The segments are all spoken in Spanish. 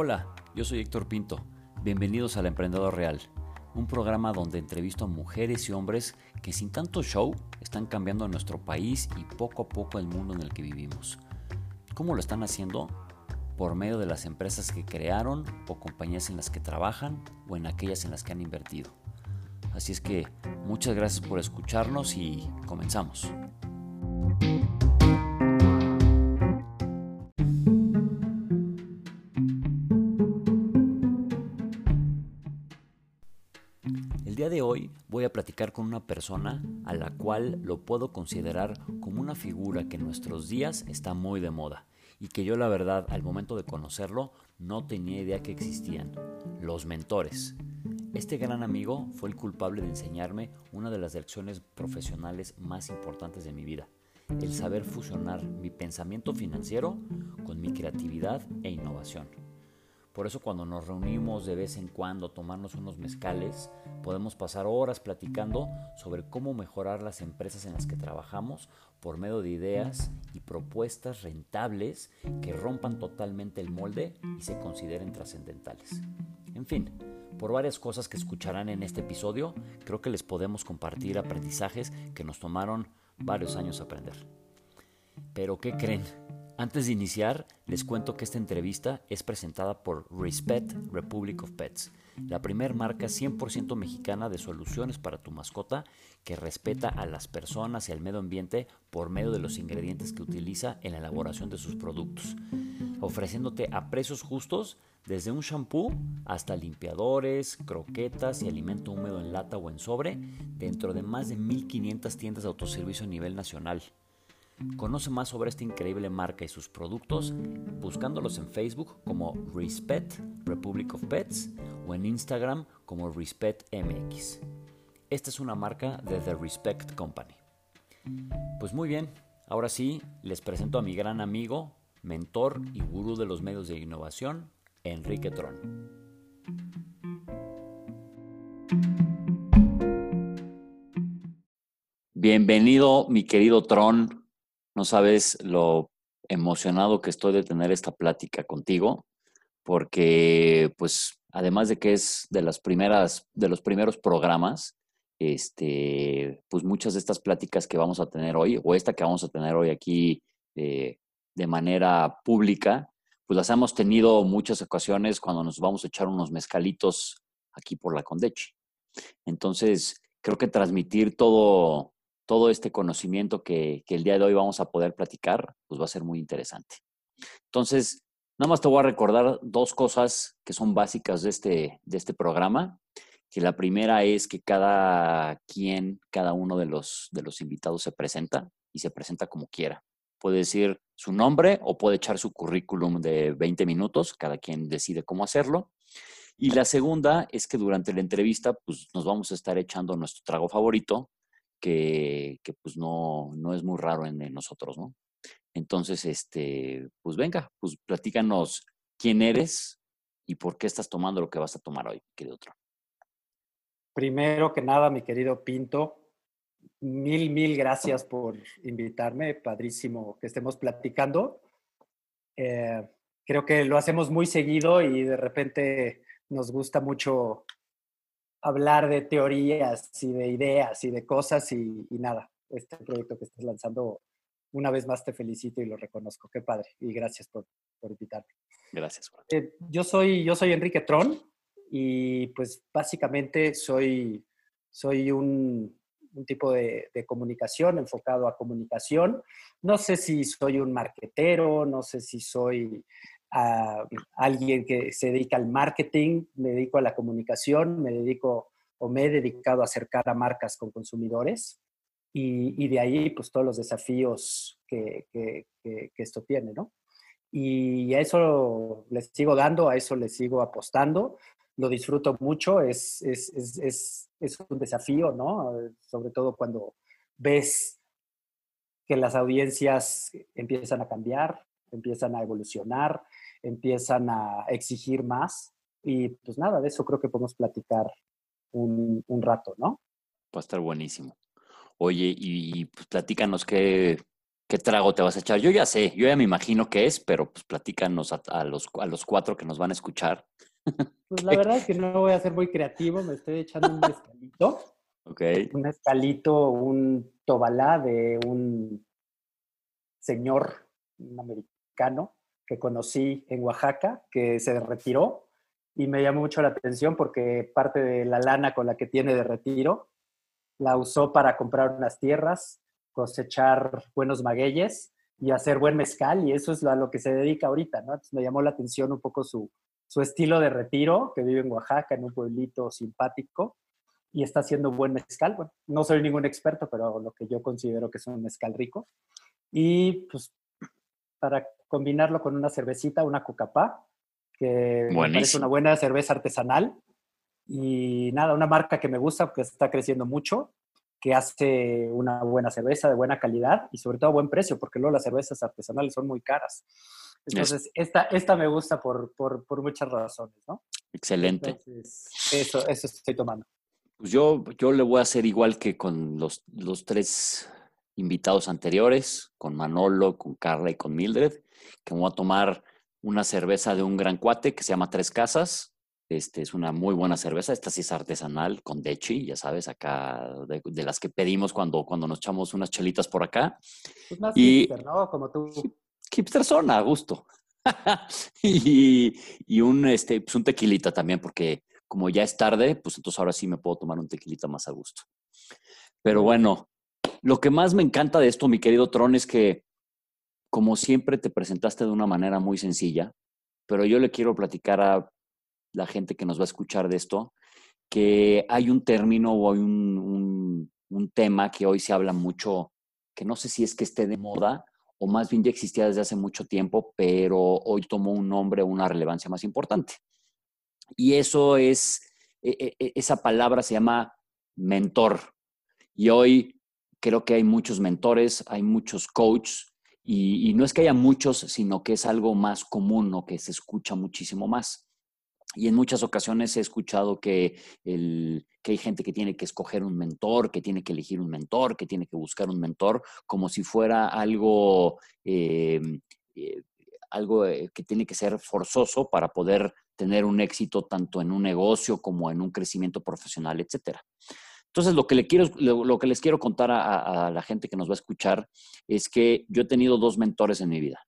Hola, yo soy Héctor Pinto. Bienvenidos al Emprendedor Real, un programa donde entrevisto a mujeres y hombres que sin tanto show están cambiando nuestro país y poco a poco el mundo en el que vivimos. ¿Cómo lo están haciendo? Por medio de las empresas que crearon o compañías en las que trabajan o en aquellas en las que han invertido. Así es que muchas gracias por escucharnos y comenzamos. Platicar con una persona a la cual lo puedo considerar como una figura que en nuestros días está muy de moda y que yo la verdad al momento de conocerlo no tenía idea que existían, los mentores. Este gran amigo fue el culpable de enseñarme una de las lecciones profesionales más importantes de mi vida, el saber fusionar mi pensamiento financiero con mi creatividad e innovación. Por eso cuando nos reunimos de vez en cuando a tomarnos unos mezcales, podemos pasar horas platicando sobre cómo mejorar las empresas en las que trabajamos por medio de ideas y propuestas rentables que rompan totalmente el molde y se consideren trascendentales. En fin, por varias cosas que escucharán en este episodio, creo que les podemos compartir aprendizajes que nos tomaron varios años aprender. Pero ¿qué creen? Antes de iniciar, les cuento que esta entrevista es presentada por Respect Republic of Pets, la primer marca 100% mexicana de soluciones para tu mascota que respeta a las personas y al medio ambiente por medio de los ingredientes que utiliza en la elaboración de sus productos, ofreciéndote a precios justos desde un shampoo hasta limpiadores, croquetas y alimento húmedo en lata o en sobre dentro de más de 1500 tiendas de autoservicio a nivel nacional. Conoce más sobre esta increíble marca y sus productos buscándolos en Facebook como Respect Republic of Pets o en Instagram como Respect MX. Esta es una marca de The Respect Company. Pues muy bien, ahora sí les presento a mi gran amigo, mentor y gurú de los medios de innovación, Enrique Tron. Bienvenido, mi querido Tron. No sabes lo emocionado que estoy de tener esta plática contigo, porque, pues, además de que es de las primeras, de los primeros programas, este, pues muchas de estas pláticas que vamos a tener hoy, o esta que vamos a tener hoy aquí eh, de manera pública, pues las hemos tenido muchas ocasiones cuando nos vamos a echar unos mezcalitos aquí por la Condechi. Entonces, creo que transmitir todo, todo este conocimiento que, el día de hoy vamos a poder platicar, pues va a ser muy interesante. Entonces, nada más te voy a recordar dos cosas que son básicas de este, de este programa. Que la primera es que cada quien, cada uno de los, de los invitados se presenta y se presenta como quiera. Puede decir su nombre o puede echar su currículum de 20 minutos, cada quien decide cómo hacerlo. Y la segunda es que durante la entrevista pues, nos vamos a estar echando nuestro trago favorito, que, pues no, no es muy raro en, nosotros, ¿no? Entonces, este, pues venga, pues platícanos quién eres y por qué estás tomando lo que vas a tomar hoy, querido otro. Primero que nada, mi querido Pinto, mil, mil gracias por invitarme. Padrísimo que estemos platicando. Eh, creo que lo hacemos muy seguido y de repente nos gusta mucho hablar de teorías y de ideas y de cosas y, nada, este proyecto que estás lanzando, una vez más te felicito y lo reconozco. Qué padre y gracias por, por invitarme. Gracias. Eh, yo, soy, yo soy Enrique Tron y pues básicamente soy, soy un, un tipo de, de, comunicación enfocado a comunicación. No sé si soy un marquetero, no sé si soy a alguien que se dedica al marketing, me dedico a la comunicación, me dedico o me he dedicado a acercar a marcas con consumidores y, de ahí pues todos los desafíos que, esto tiene, ¿no? Y a eso les sigo dando, a eso les sigo apostando, lo disfruto mucho, es, es, es, es un desafío, ¿no? Sobre todo cuando ves que las audiencias empiezan a cambiar, empiezan a evolucionar, empiezan a exigir más. Y pues nada, de eso creo que podemos platicar un, un rato, ¿no? Va a estar buenísimo. Oye, y, pues platícanos qué, ¿Qué trago te vas a echar? Yo ya sé, yo ya me imagino qué es, pero pues platícanos a, los, a los cuatro que nos van a escuchar. Pues la verdad es que no voy a ser muy creativo, me estoy echando un mezcalito. Ok. Un mezcalito, un tobalá de un señor, un que conocí en Oaxaca, que se retiró y me llamó mucho la atención porque parte de la lana con la que tiene de retiro la usó para comprar unas tierras, cosechar buenos magueyes y hacer buen mezcal y eso es a lo que se dedica ahorita, ¿no? me llamó la atención un poco su, su estilo de retiro, que vive en Oaxaca, en un pueblito simpático y está haciendo buen mezcal. Bueno, no soy ningún experto, pero lo que yo considero que es un mezcal rico. Y pues para combinarlo con una cervecita, una cocapá, que es una buena cerveza artesanal. Y nada, una marca que me gusta, que está creciendo mucho, que hace una buena cerveza de buena calidad y sobre todo a buen precio, porque luego las cervezas artesanales son muy caras. Entonces, esta, esta me gusta por, por, por muchas razones, ¿no? Excelente. eso, eso estoy tomando. Pues yo, yo le voy a hacer igual que con los, los tres invitados anteriores, con Manolo, con Carla y con Mildred, que voy a tomar una cerveza de un gran cuate que se llama Tres Casas. Este es una muy buena cerveza. Esta sí es artesanal con Dechi, ya sabes, acá de, las que pedimos cuando, cuando nos echamos unas chelitas por acá. Pues más y, hipster, ¿no? Como tú. Hipster zona, a gusto. y, y un, este, pues un tequilita también, porque como ya es tarde, pues entonces ahora sí me puedo tomar un tequilita más a gusto. Pero bueno, lo que más me encanta de esto, mi querido Tron, es que como siempre te presentaste de una manera muy sencilla, pero yo le quiero platicar a la gente que nos va a escuchar de esto, que hay un término o hay un, tema que hoy se habla mucho, que no sé si es que esté de moda o más bien ya existía desde hace mucho tiempo, pero hoy tomó un nombre, una relevancia más importante. Y eso es, e, e, e, esa palabra se llama mentor. Y hoy creo que hay muchos mentores, hay muchos coaches, y, no es que haya muchos, sino que es algo más común o que se escucha muchísimo más. Y en muchas ocasiones he escuchado que, el, que hay gente que tiene que escoger un mentor, que tiene que elegir un mentor, que tiene que buscar un mentor, como si fuera algo, eh, eh, algo eh, que tiene que ser forzoso para poder tener un éxito tanto en un negocio como en un crecimiento profesional, etcétera. Entonces, lo que, les quiero contar a, la gente que nos va a escuchar es que yo he tenido dos mentores en mi vida.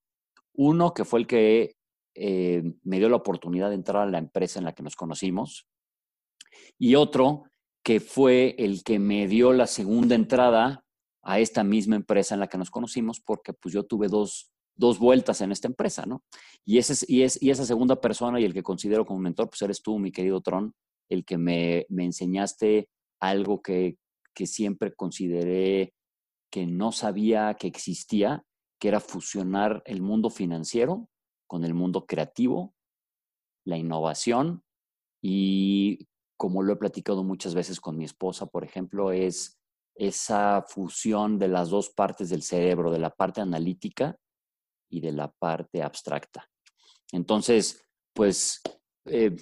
Uno que fue el que eh, me dio la oportunidad de entrar a la empresa en la que nos conocimos. Y otro que fue el que me dio la segunda entrada a esta misma empresa en la que nos conocimos, porque pues yo tuve dos, dos vueltas en esta empresa, ¿no? Y, esa segunda persona y el que considero como mentor, pues eres tú, mi querido Tron, el que me enseñaste algo que, que siempre consideré que no sabía que existía, que era fusionar el mundo financiero con el mundo creativo, la innovación y como lo he platicado muchas veces con mi esposa, por ejemplo, es esa fusión de las dos partes del cerebro, de la parte analítica y de la parte abstracta. Entonces, pues eh,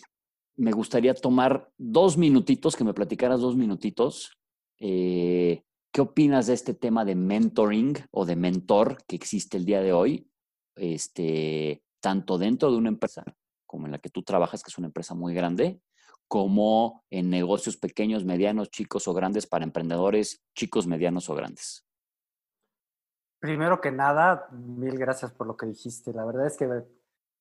me gustaría tomar dos minutitos, que me platicaras dos minutitos. Eh, ¿Qué opinas de este tema de mentoring o de mentor que existe el día de hoy? Este, tanto dentro de una empresa como en la que tú trabajas, que es una empresa muy grande, como en negocios pequeños, medianos, chicos o grandes para emprendedores, chicos, medianos o grandes. Primero que nada, mil gracias por lo que dijiste. La verdad es que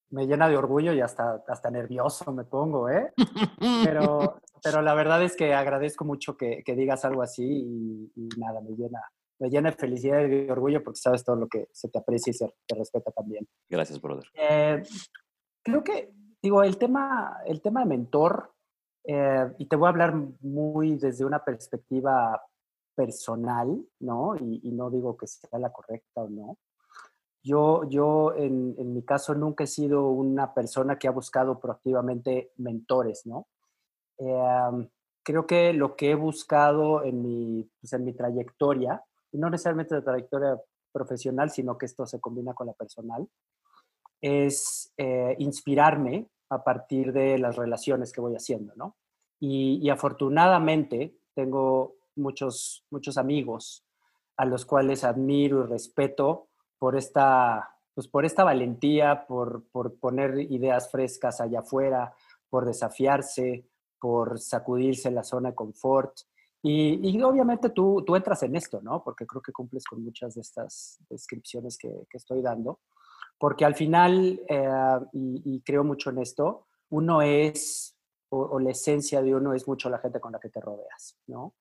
me llena de orgullo y hasta, hasta nervioso me pongo, ¿eh? Pero, pero la verdad es que agradezco mucho que, que digas algo así y, nada, me llena, me llena de felicidad y de orgullo porque sabes todo lo que se te aprecia y se te respeta también. Gracias, brother. Eh, creo que, digo, el tema, el tema de mentor, eh, y te voy a hablar muy desde una perspectiva personal, ¿no? Y, y no digo que sea la correcta o no, yo, yo en, en, mi caso nunca he sido una persona que ha buscado proactivamente mentores, ¿no? Em, creo que lo que he buscado en mi, pues en mi trayectoria, y no necesariamente la trayectoria profesional, sino que esto se combina con la personal, es eh, inspirarme a partir de las relaciones que voy haciendo, ¿no? Y, y, afortunadamente tengo muchos, muchos amigos a los cuales admiro y respeto por esta, pues por esta valentía, por, por poner ideas frescas allá afuera, por desafiarse, por sacudirse la zona de confort. Y, y, obviamente tú, tú entras en esto, ¿no? Porque creo que cumples con muchas de estas descripciones que, que estoy dando. Porque al final, eh, y, creo mucho en esto, uno es, o, o, la esencia de uno es mucho la gente con la que te rodeas, ¿no?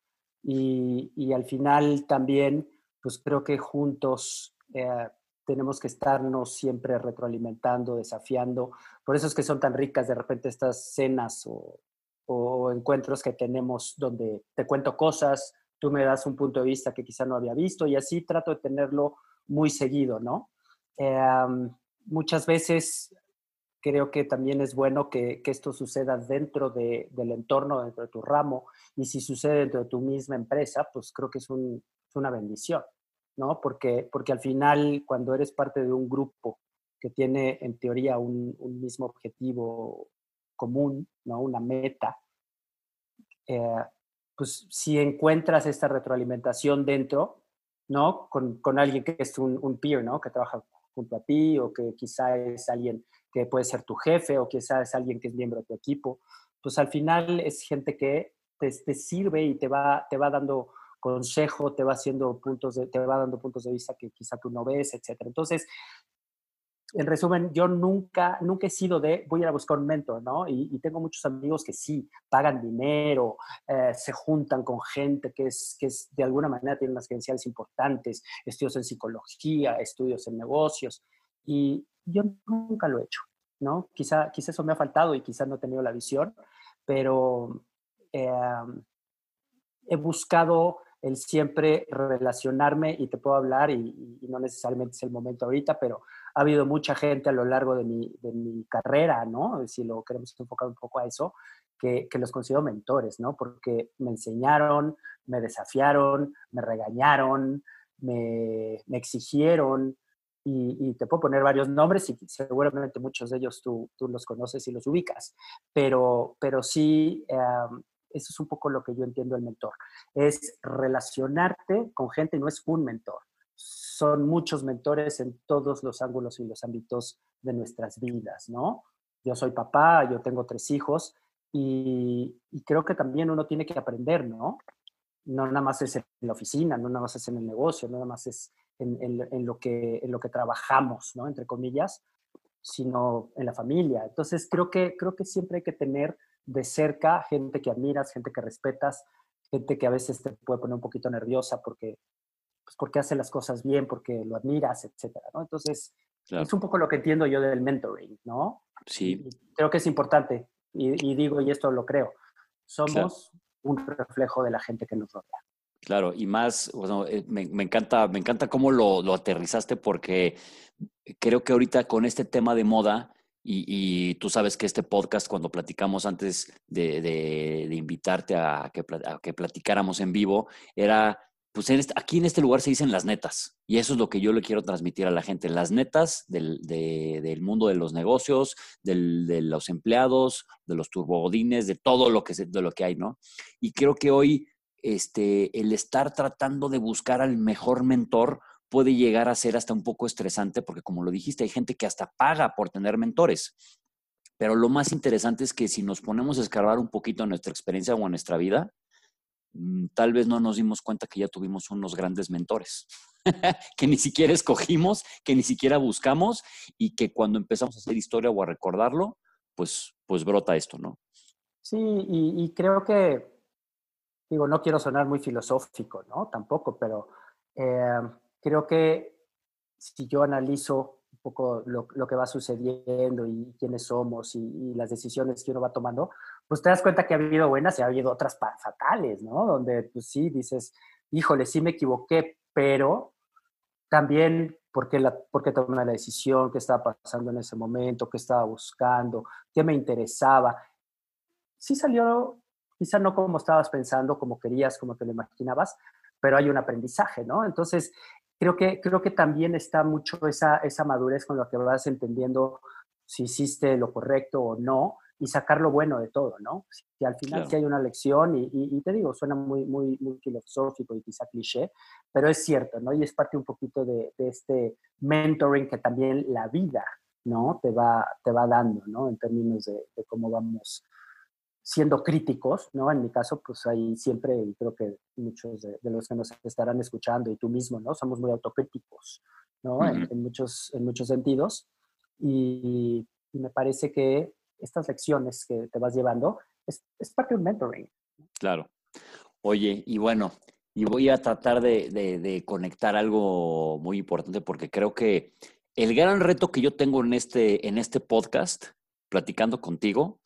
Y, y al final también, pues creo que juntos eh, tenemos que estarnos siempre retroalimentando, desafiando. Por eso es que son tan ricas de repente estas cenas o, o, encuentros que tenemos donde te cuento cosas, tú me das un punto de vista que quizá no había visto y así trato de tenerlo muy seguido, ¿no? Eh, muchas veces creo que también es bueno que, que esto suceda dentro de, del entorno, dentro de tu ramo, y si sucede dentro de tu misma empresa, pues creo que es, un, es una bendición. ¿No? Porque, porque al final, cuando eres parte de un grupo que tiene en teoría un, un mismo objetivo común, ¿no? Una meta, eh, pues si encuentras esta retroalimentación dentro, ¿no? Con, con alguien que es un, un, peer, ¿no? Que trabaja junto a ti o que quizá es alguien que puede ser tu jefe o quizá es alguien que es miembro de tu equipo, pues al final es gente que te, te sirve y te va, te va dando consejo, te va haciendo puntos de, te va dando puntos de vista que quizá tú no ves, etcétera. Entonces, en resumen, yo nunca, nunca he sido de voy a ir a buscar un mentor, ¿no? Y, tengo muchos amigos que sí, pagan dinero, eh, se juntan con gente que es, que es, de alguna manera tiene unas credenciales importantes, estudios en psicología, estudios en negocios, y yo nunca lo he hecho, ¿no? Quizá, quizá eso me ha faltado y quizá no he tenido la visión, pero eh, he buscado el siempre relacionarme y te puedo hablar y, y, no necesariamente es el momento ahorita, pero ha habido mucha gente a lo largo de mi, de mi carrera, ¿no? Si lo queremos enfocar un poco a eso, que, que, los considero mentores, ¿no? Porque me enseñaron, me desafiaron, me regañaron, me, me exigieron y, y, te puedo poner varios nombres y seguramente muchos de ellos tú, tú los conoces y los ubicas, pero, pero sí... Um, eso es un poco lo que yo entiendo el mentor. Es relacionarte con gente, no es un mentor. Son muchos mentores en todos los ángulos y los ámbitos de nuestras vidas, ¿no? Yo soy papá, yo tengo tres hijos y, creo que también uno tiene que aprender, ¿no? No nada más es en la oficina, no nada más es en el negocio, no nada más es en, en, en, lo, que, en lo que trabajamos, ¿no? Entre comillas, sino en la familia. Entonces, creo que, creo que siempre hay que tener de cerca, gente que admiras, gente que respetas, gente que a veces te puede poner un poquito nerviosa porque, pues porque hace las cosas bien, porque lo admiras, etcétera, ¿no? Entonces, claro. es un poco lo que entiendo yo del mentoring, ¿no? Sí. Y creo que es importante, y, y, digo, y esto lo creo, somos claro. un reflejo de la gente que nos rodea. Claro, y más, bueno, eh, me, me, encanta, me encanta cómo lo, lo aterrizaste porque creo que ahorita con este tema de moda, y, tú sabes que este podcast, cuando platicamos antes de, de, invitarte a que, a que, platicáramos en vivo, era, pues en este, aquí en este lugar se dicen las netas. Y eso es lo que yo le quiero transmitir a la gente, las netas del, de, del mundo de los negocios, del, de los empleados, de los turbogodines, de todo lo que, de lo que hay, ¿no? Y creo que hoy este, el estar tratando de buscar al mejor mentor, puede llegar a ser hasta un poco estresante porque, como lo dijiste, hay gente que hasta paga por tener mentores. Pero lo más interesante es que si nos ponemos a escarbar un poquito en nuestra experiencia o en nuestra vida, mm, tal vez no nos dimos cuenta que ya tuvimos unos grandes mentores, que ni siquiera escogimos, que ni siquiera buscamos y que cuando empezamos a hacer historia o a recordarlo, pues, pues brota esto, ¿no? Sí, y, creo que, digo, no quiero sonar muy filosófico, ¿no? Tampoco, pero... Eh, creo que si yo analizo un poco lo, lo que va sucediendo y quiénes somos y, y, las decisiones que uno va tomando, pues te das cuenta que ha habido buenas y ha habido otras fatales, ¿no? Donde pues sí dices, híjole, sí me equivoqué, pero también porque la, porque tomé la decisión, qué estaba pasando en ese momento, qué estaba buscando, qué me interesaba. Sí salió, quizá no como estabas pensando, como querías, como te lo imaginabas, pero hay un aprendizaje, ¿no? Entonces, creo que, creo que también está mucho esa, esa madurez con la que vas entendiendo si hiciste lo correcto o no y sacar lo bueno de todo, ¿no? Y al final sí hay una lección y, te digo, suena muy, muy, muy filosófico y quizá cliché, pero es cierto, ¿no? Y es parte un poquito de, este mentoring que también la vida, ¿no? Te va, te va dando, ¿no? En términos de, cómo vamos siendo críticos, ¿no? En mi caso, pues ahí siempre, y creo que muchos de, los que nos estarán escuchando y tú mismo, ¿no? Somos muy autocríticos, ¿no? en, muchos, en muchos sentidos. Y, me parece que estas lecciones que te vas llevando es, es parte de un mentoring. Claro. Oye, y bueno, y voy a tratar de, de, conectar algo muy importante porque creo que el gran reto que yo tengo en este, en este podcast, platicando contigo,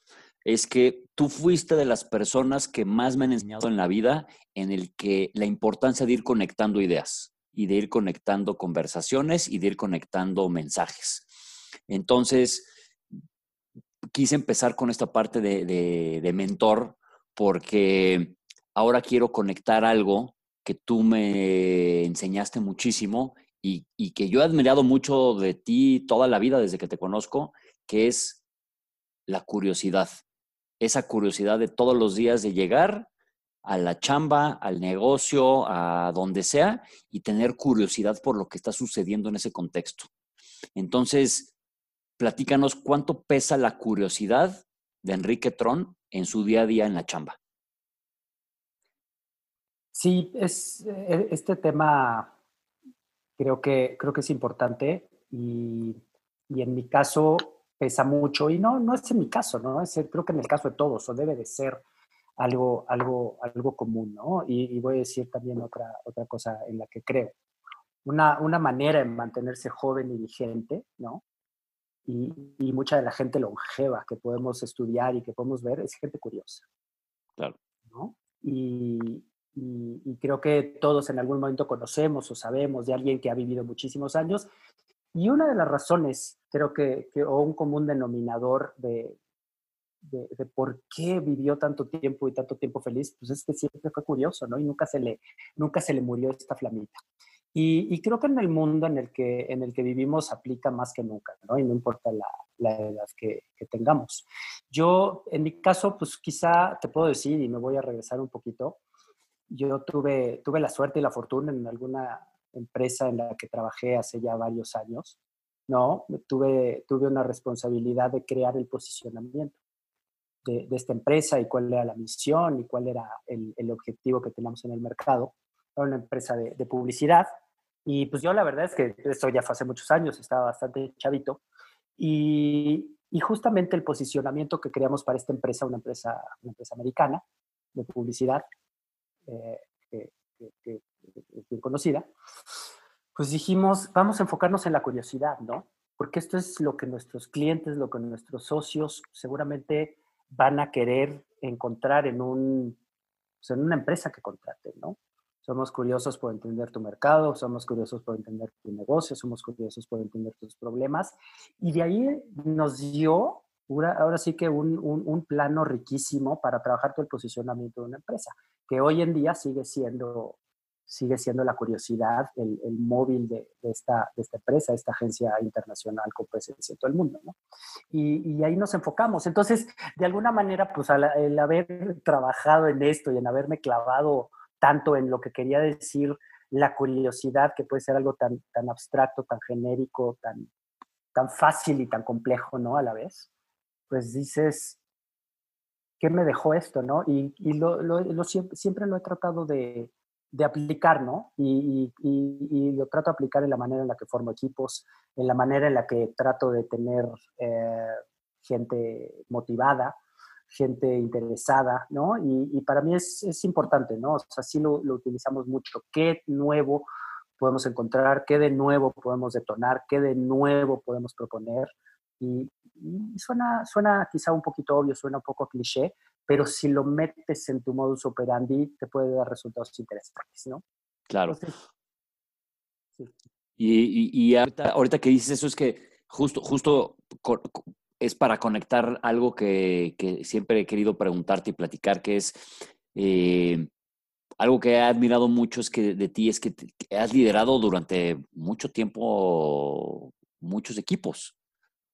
es que tú fuiste de las personas que más me han enseñado en la vida en el que la importancia de ir conectando ideas y de ir conectando conversaciones y de ir conectando mensajes. Entonces, quise empezar con esta parte de, mentor porque ahora quiero conectar algo que tú me enseñaste muchísimo y, que yo he admirado mucho de ti toda la vida desde que te conozco, que es la curiosidad. Esa curiosidad de todos los días de llegar a la chamba, al negocio, a donde sea, y tener curiosidad por lo que está sucediendo en ese contexto. Entonces, platícanos cuánto pesa la curiosidad de Enrique Tron en su día a día en la chamba. Sí, es, e, este tema creo que, creo que es importante y, en mi caso pesa mucho y no, no es en mi caso, ¿no? Es, creo que en el caso de todos, o debe de ser algo, algo, algo común, ¿no? Y, voy a decir también otra, otra cosa en la que creo. Una, una manera de mantenerse joven y vigente, ¿no? y, mucha de la gente longeva que podemos estudiar y que podemos ver es gente curiosa. Claro. ¿no? Y, y, creo que todos en algún momento conocemos o sabemos de alguien que ha vivido muchísimos años. Y una de las razones, creo que, que o un común denominador de, de, de, por qué vivió tanto tiempo y tanto tiempo feliz, pues es que siempre fue curioso, ¿no? Y nunca se le, nunca se le murió esta flamita. Y, creo que en el mundo en el que, en el que vivimos aplica más que nunca, ¿no? Y no importa la, la edad que, que, tengamos. Yo, en mi caso, pues quizá te puedo decir, y me voy a regresar un poquito, yo tuve, tuve la suerte y la fortuna en alguna empresa en la que trabajé hace ya varios años, ¿no? Tuve, tuve una responsabilidad de crear el posicionamiento de, esta empresa y cuál era la misión y cuál era el, objetivo que teníamos en el mercado una empresa de, publicidad. Y pues yo la verdad es que esto ya fue hace muchos años, estaba bastante chavito. Y, justamente el posicionamiento que creamos para esta empresa, una empresa, una empresa americana de publicidad, eh, que, es bien conocida, pues dijimos, vamos a enfocarnos en la curiosidad, ¿no? Porque esto es lo que nuestros clientes, lo que nuestros socios seguramente van a querer encontrar en, un, pues, en una empresa que contraten, ¿no? Somos curiosos por entender tu mercado, somos curiosos por entender tu negocio, somos curiosos por entender tus problemas. Y de ahí nos dio, ahora sí que un, un, plano riquísimo para trabajar todo el posicionamiento de una empresa, que hoy en día sigue siendo, sigue siendo la curiosidad, el, móvil de, de, esta, de esta empresa, esta agencia internacional con presencia en todo el mundo. Y, ahí nos enfocamos. Entonces, de alguna manera, pues el haber trabajado en esto y en haberme clavado tanto en lo que quería decir la curiosidad, que puede ser algo tan, tan abstracto, tan genérico, tan, tan fácil y tan complejo, ¿no? A la vez, pues dices, ¿qué me dejó esto, no? Y, y lo, lo, siempre, lo he tratado de, de aplicar, ¿no? Y, y, lo trato de aplicar en la manera en la que formo equipos, en la manera en la que trato de tener eh, gente motivada, gente interesada, ¿no? Y, para mí es, es, importante, ¿no? O sea, sí lo, lo, utilizamos mucho. ¿Qué nuevo podemos encontrar? ¿Qué de nuevo podemos detonar? ¿Qué de nuevo podemos proponer? Y, suena, suena quizá un poquito obvio, suena un poco cliché, pero si lo metes en tu modus operandi, te puede dar resultados interesantes, ¿no? Claro. Y, y, ahorita, ahorita que dices eso es que justo, justo es para conectar algo que, siempre he querido preguntarte y platicar, que es eh, algo que he admirado mucho es que de ti es que, has liderado durante mucho tiempo muchos equipos.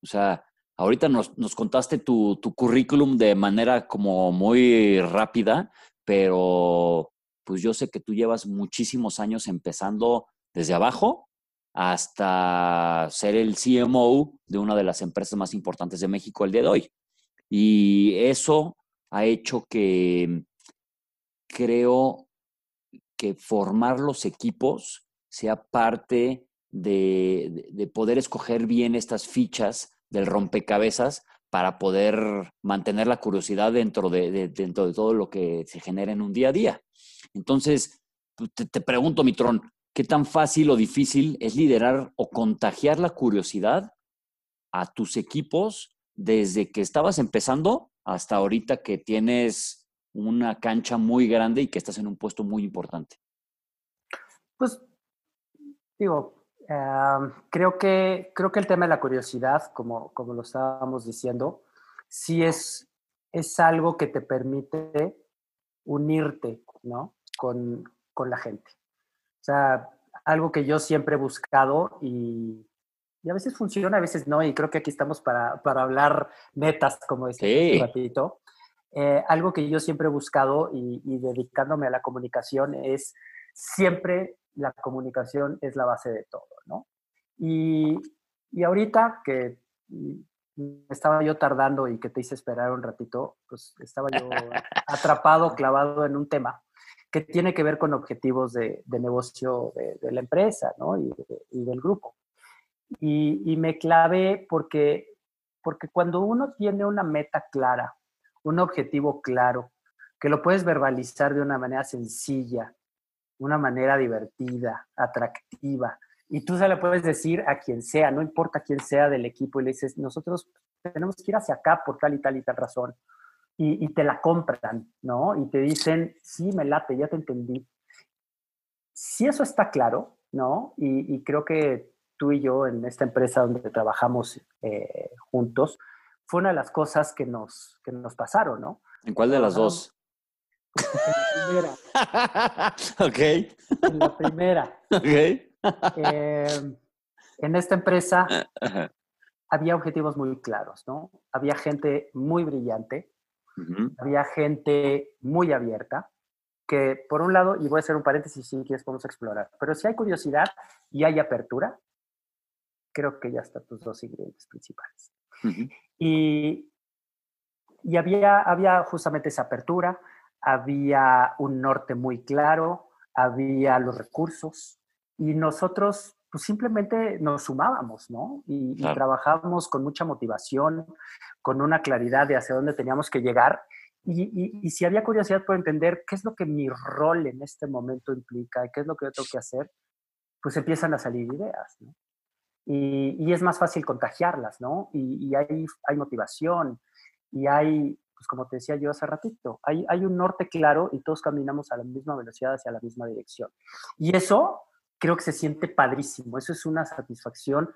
O sea, ahorita nos, nos contaste tu, tu, currículum de manera como muy rápida, pero pues yo sé que tú llevas muchísimos años empezando desde abajo hasta ser el CMO de una de las empresas más importantes de México el día de hoy. Y eso ha hecho que creo que formar los equipos sea parte de, poder escoger bien estas fichas del rompecabezas para poder mantener la curiosidad dentro de, dentro de todo lo que se genera en un día a día. Entonces, pues, te, te pregunto, Mitrón, ¿qué tan fácil o difícil es liderar o contagiar la curiosidad a tus equipos desde que estabas empezando hasta ahorita que tienes una cancha muy grande y que estás en un puesto muy importante? Pues, digo, creo, que, creo que el tema de la curiosidad, como, como lo estábamos diciendo, sí es, es algo que te permite unirte, ¿no? Con, con la gente. O sea, algo que yo siempre he buscado y y a veces funciona, a veces no, y creo que aquí estamos para, para hablar netas, como decía sí. ratito. Eh, algo que yo siempre he buscado y, dedicándome a la comunicación es siempre la comunicación es la base de todo, ¿no? Y, y ahorita que estaba yo tardando y que te hice esperar un ratito, pues estaba yo atrapado, clavado en un tema que tiene que ver con objetivos de, de negocio de, de, la empresa ¿no? y, y del grupo. Y, me clavé porque, porque cuando uno tiene una meta clara, un objetivo claro, que lo puedes verbalizar de una manera sencilla, una manera divertida, atractiva, y tú se le puedes decir a quien sea, no importa quién sea del equipo, y le dices, nosotros tenemos que ir hacia acá por tal y tal y tal razón, y, te la compran, ¿no? Y te dicen, sí, me late, ya te entendí. Si eso está claro, ¿no? y creo que tú y yo en esta empresa donde trabajamos eh, juntos, fue una de las cosas que nos, que nos pasaron, ¿no? ¿En cuál de las dos? En la primera. ok. En la primera. Ok. Eh, en esta empresa había objetivos muy claros, ¿no? Había gente muy brillante, había gente muy abierta, que por un lado, y voy a hacer un paréntesis si quieres podemos explorar, pero si hay curiosidad y hay apertura, creo que ya están tus dos ingredientes principales. Y, y había, había justamente esa apertura, había un norte muy claro, había los recursos y nosotros pues simplemente nos sumábamos, ¿no? Y, y, trabajábamos con mucha motivación, con una claridad de hacia dónde teníamos que llegar. Y, y, y, si había curiosidad por entender qué es lo que mi rol en este momento implica y qué es lo que yo tengo que hacer, pues empiezan a salir ideas, ¿no? y, es más fácil contagiarlas, ¿no? Y, hay, hay motivación y hay, pues como te decía yo hace ratito, hay, hay un norte claro y todos caminamos a la misma velocidad hacia la misma dirección. Y eso creo que se siente padrísimo. Eso es una satisfacción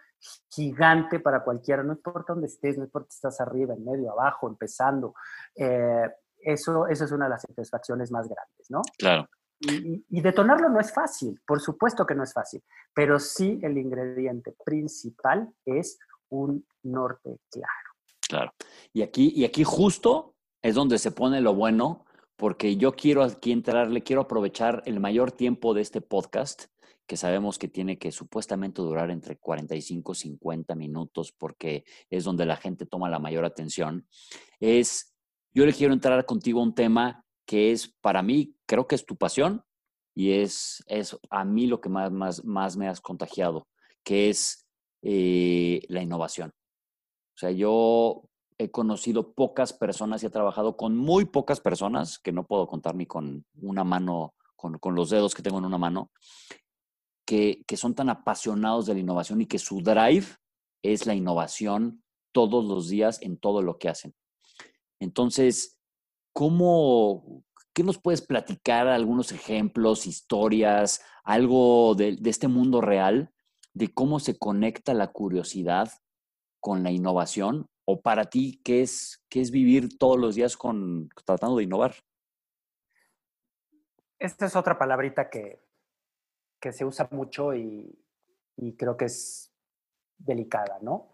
gigante para cualquiera, no importa dónde estés, no importa si estás arriba, en medio, abajo, empezando. Eh, eso, eso es una de las satisfacciones más grandes, ¿no? Claro. Y, detonarlo no es fácil, por supuesto que no es fácil, pero sí el ingrediente principal es un norte claro. Claro. Y aquí, y aquí justo es donde se pone lo bueno, porque yo quiero aquí entrarle, quiero aprovechar el mayor tiempo de este podcast, que sabemos que tiene que supuestamente durar entre 45 y 50 minutos, porque es donde la gente toma la mayor atención. Es, yo le quiero entrar contigo a un tema que es para mí, creo que es tu pasión y es, es a mí lo que más, más, más me has contagiado, que es eh, la innovación. O sea, yo he conocido pocas personas y he trabajado con muy pocas personas, que no puedo contar ni con una mano, con, con los dedos que tengo en una mano, que, que son tan apasionados de la innovación y que su drive es la innovación todos los días en todo lo que hacen. Entonces, ¿cómo, ¿qué nos puedes platicar? Algunos ejemplos, historias, algo de, este mundo real, de cómo se conecta la curiosidad con la innovación? ¿O para ti qué es, qué es vivir todos los días con, tratando de innovar? Esta es otra palabrita que, que se usa mucho y, y creo que es delicada, ¿no?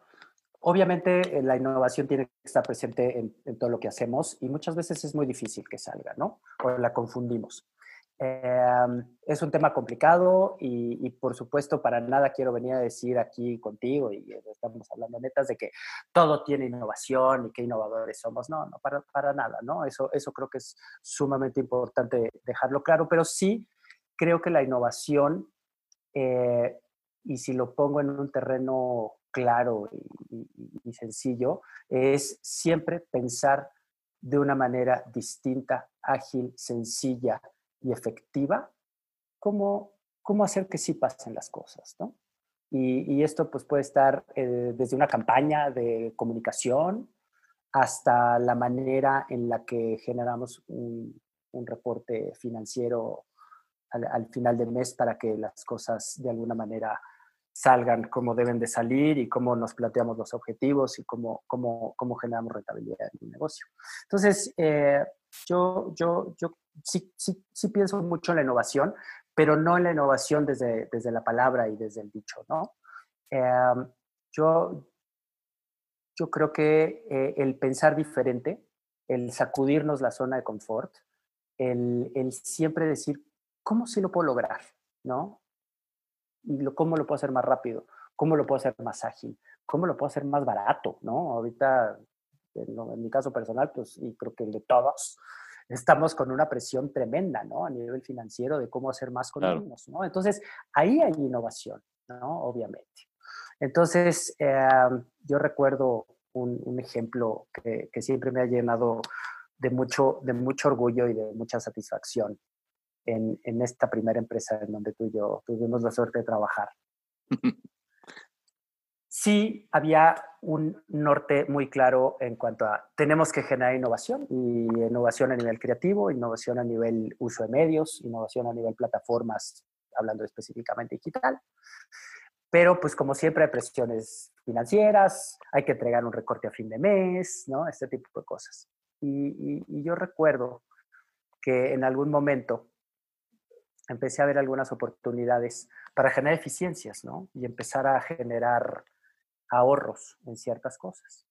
obviamente eh, la innovación tiene que estar presente en, todo lo que hacemos y muchas veces es muy difícil que salga, ¿no? O la confundimos. Em, es un tema complicado y, por supuesto para nada quiero venir a decir aquí contigo y estamos hablando netas de que todo tiene innovación y qué innovadores somos. No, no, para, para nada, ¿no? Eso, eso creo que es sumamente importante dejarlo claro, pero sí creo que la innovación, eh, y si lo pongo en un terreno claro y, sencillo, es siempre pensar de una manera distinta, ágil, sencilla y efectiva, cómo, cómo hacer que sí pasen las cosas, ¿no? Y, esto pues puede estar eh, desde una campaña de comunicación hasta la manera en la que generamos un, un reporte financiero al, al, final del mes para que las cosas de alguna manera salgan como deben de salir y cómo nos planteamos los objetivos y cómo, cómo, cómo generamos rentabilidad en un negocio. Entonces, eh, yo, yo, yo sí, sí, sí, pienso mucho en la innovación, pero no en la innovación desde, desde la palabra y desde el dicho, ¿no? Em, yo, yo creo que eh, el pensar diferente, el sacudirnos la zona de confort, el, el siempre decir, ¿cómo sí lo puedo lograr? ¿No? y cómo lo puedo hacer más rápido, cómo lo puedo hacer más ágil, cómo lo puedo hacer más barato, ¿no? Ahorita, en, mi caso personal, pues, y creo que el de todos, estamos con una presión tremenda, ¿no? A nivel financiero de cómo hacer más con menos, ¿no? Entonces, ahí hay innovación, ¿no? Obviamente. Entonces, em, yo recuerdo un, ejemplo que, que, siempre me ha llenado de mucho, de mucho orgullo y de mucha satisfacción en, esta primera empresa en donde tú y yo tuvimos la suerte de trabajar. sí había un norte muy claro en cuanto a tenemos que generar innovación y innovación a nivel creativo, innovación a nivel uso de medios, innovación a nivel plataformas, hablando específicamente digital. Pero pues como siempre hay presiones financieras, hay que entregar un recorte a fin de mes, ¿no? Este tipo de cosas. y yo recuerdo que en algún momento empecé a ver algunas oportunidades para generar eficiencias, ¿no? Y empezar a generar ahorros en ciertas cosas.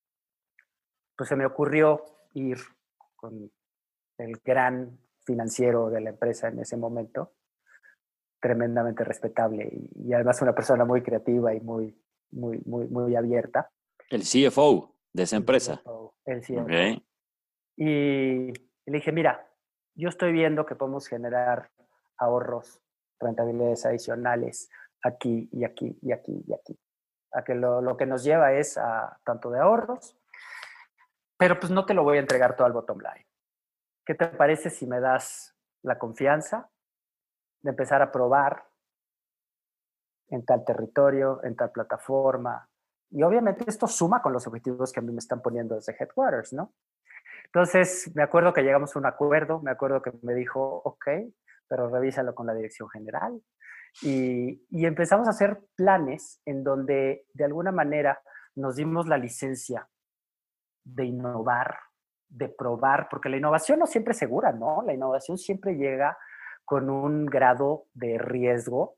Pues se me ocurrió ir con el gran financiero de la empresa en ese momento, tremendamente respetable y, además una persona muy creativa y muy, muy, muy, muy abierta. El CFO de esa empresa. el CFO. Y le dije, mira, yo estoy viendo que podemos generar ahorros, rentabilidades adicionales aquí y aquí y aquí y aquí. A que lo, que nos lleva es a tanto de ahorros, pero pues no te lo voy a entregar todo al bottom line. ¿Qué te parece si me das la confianza de empezar a probar en tal territorio, en tal plataforma? Y obviamente esto suma con los objetivos que a mí me están poniendo desde Headquarters, ¿no? Entonces, me acuerdo que llegamos a un acuerdo, me acuerdo que me dijo, ok, pero revísalo con la dirección general. Y, empezamos a hacer planes en donde de alguna manera nos dimos la licencia de innovar, de probar, porque la innovación no siempre es segura, ¿no? La innovación siempre llega con un grado de riesgo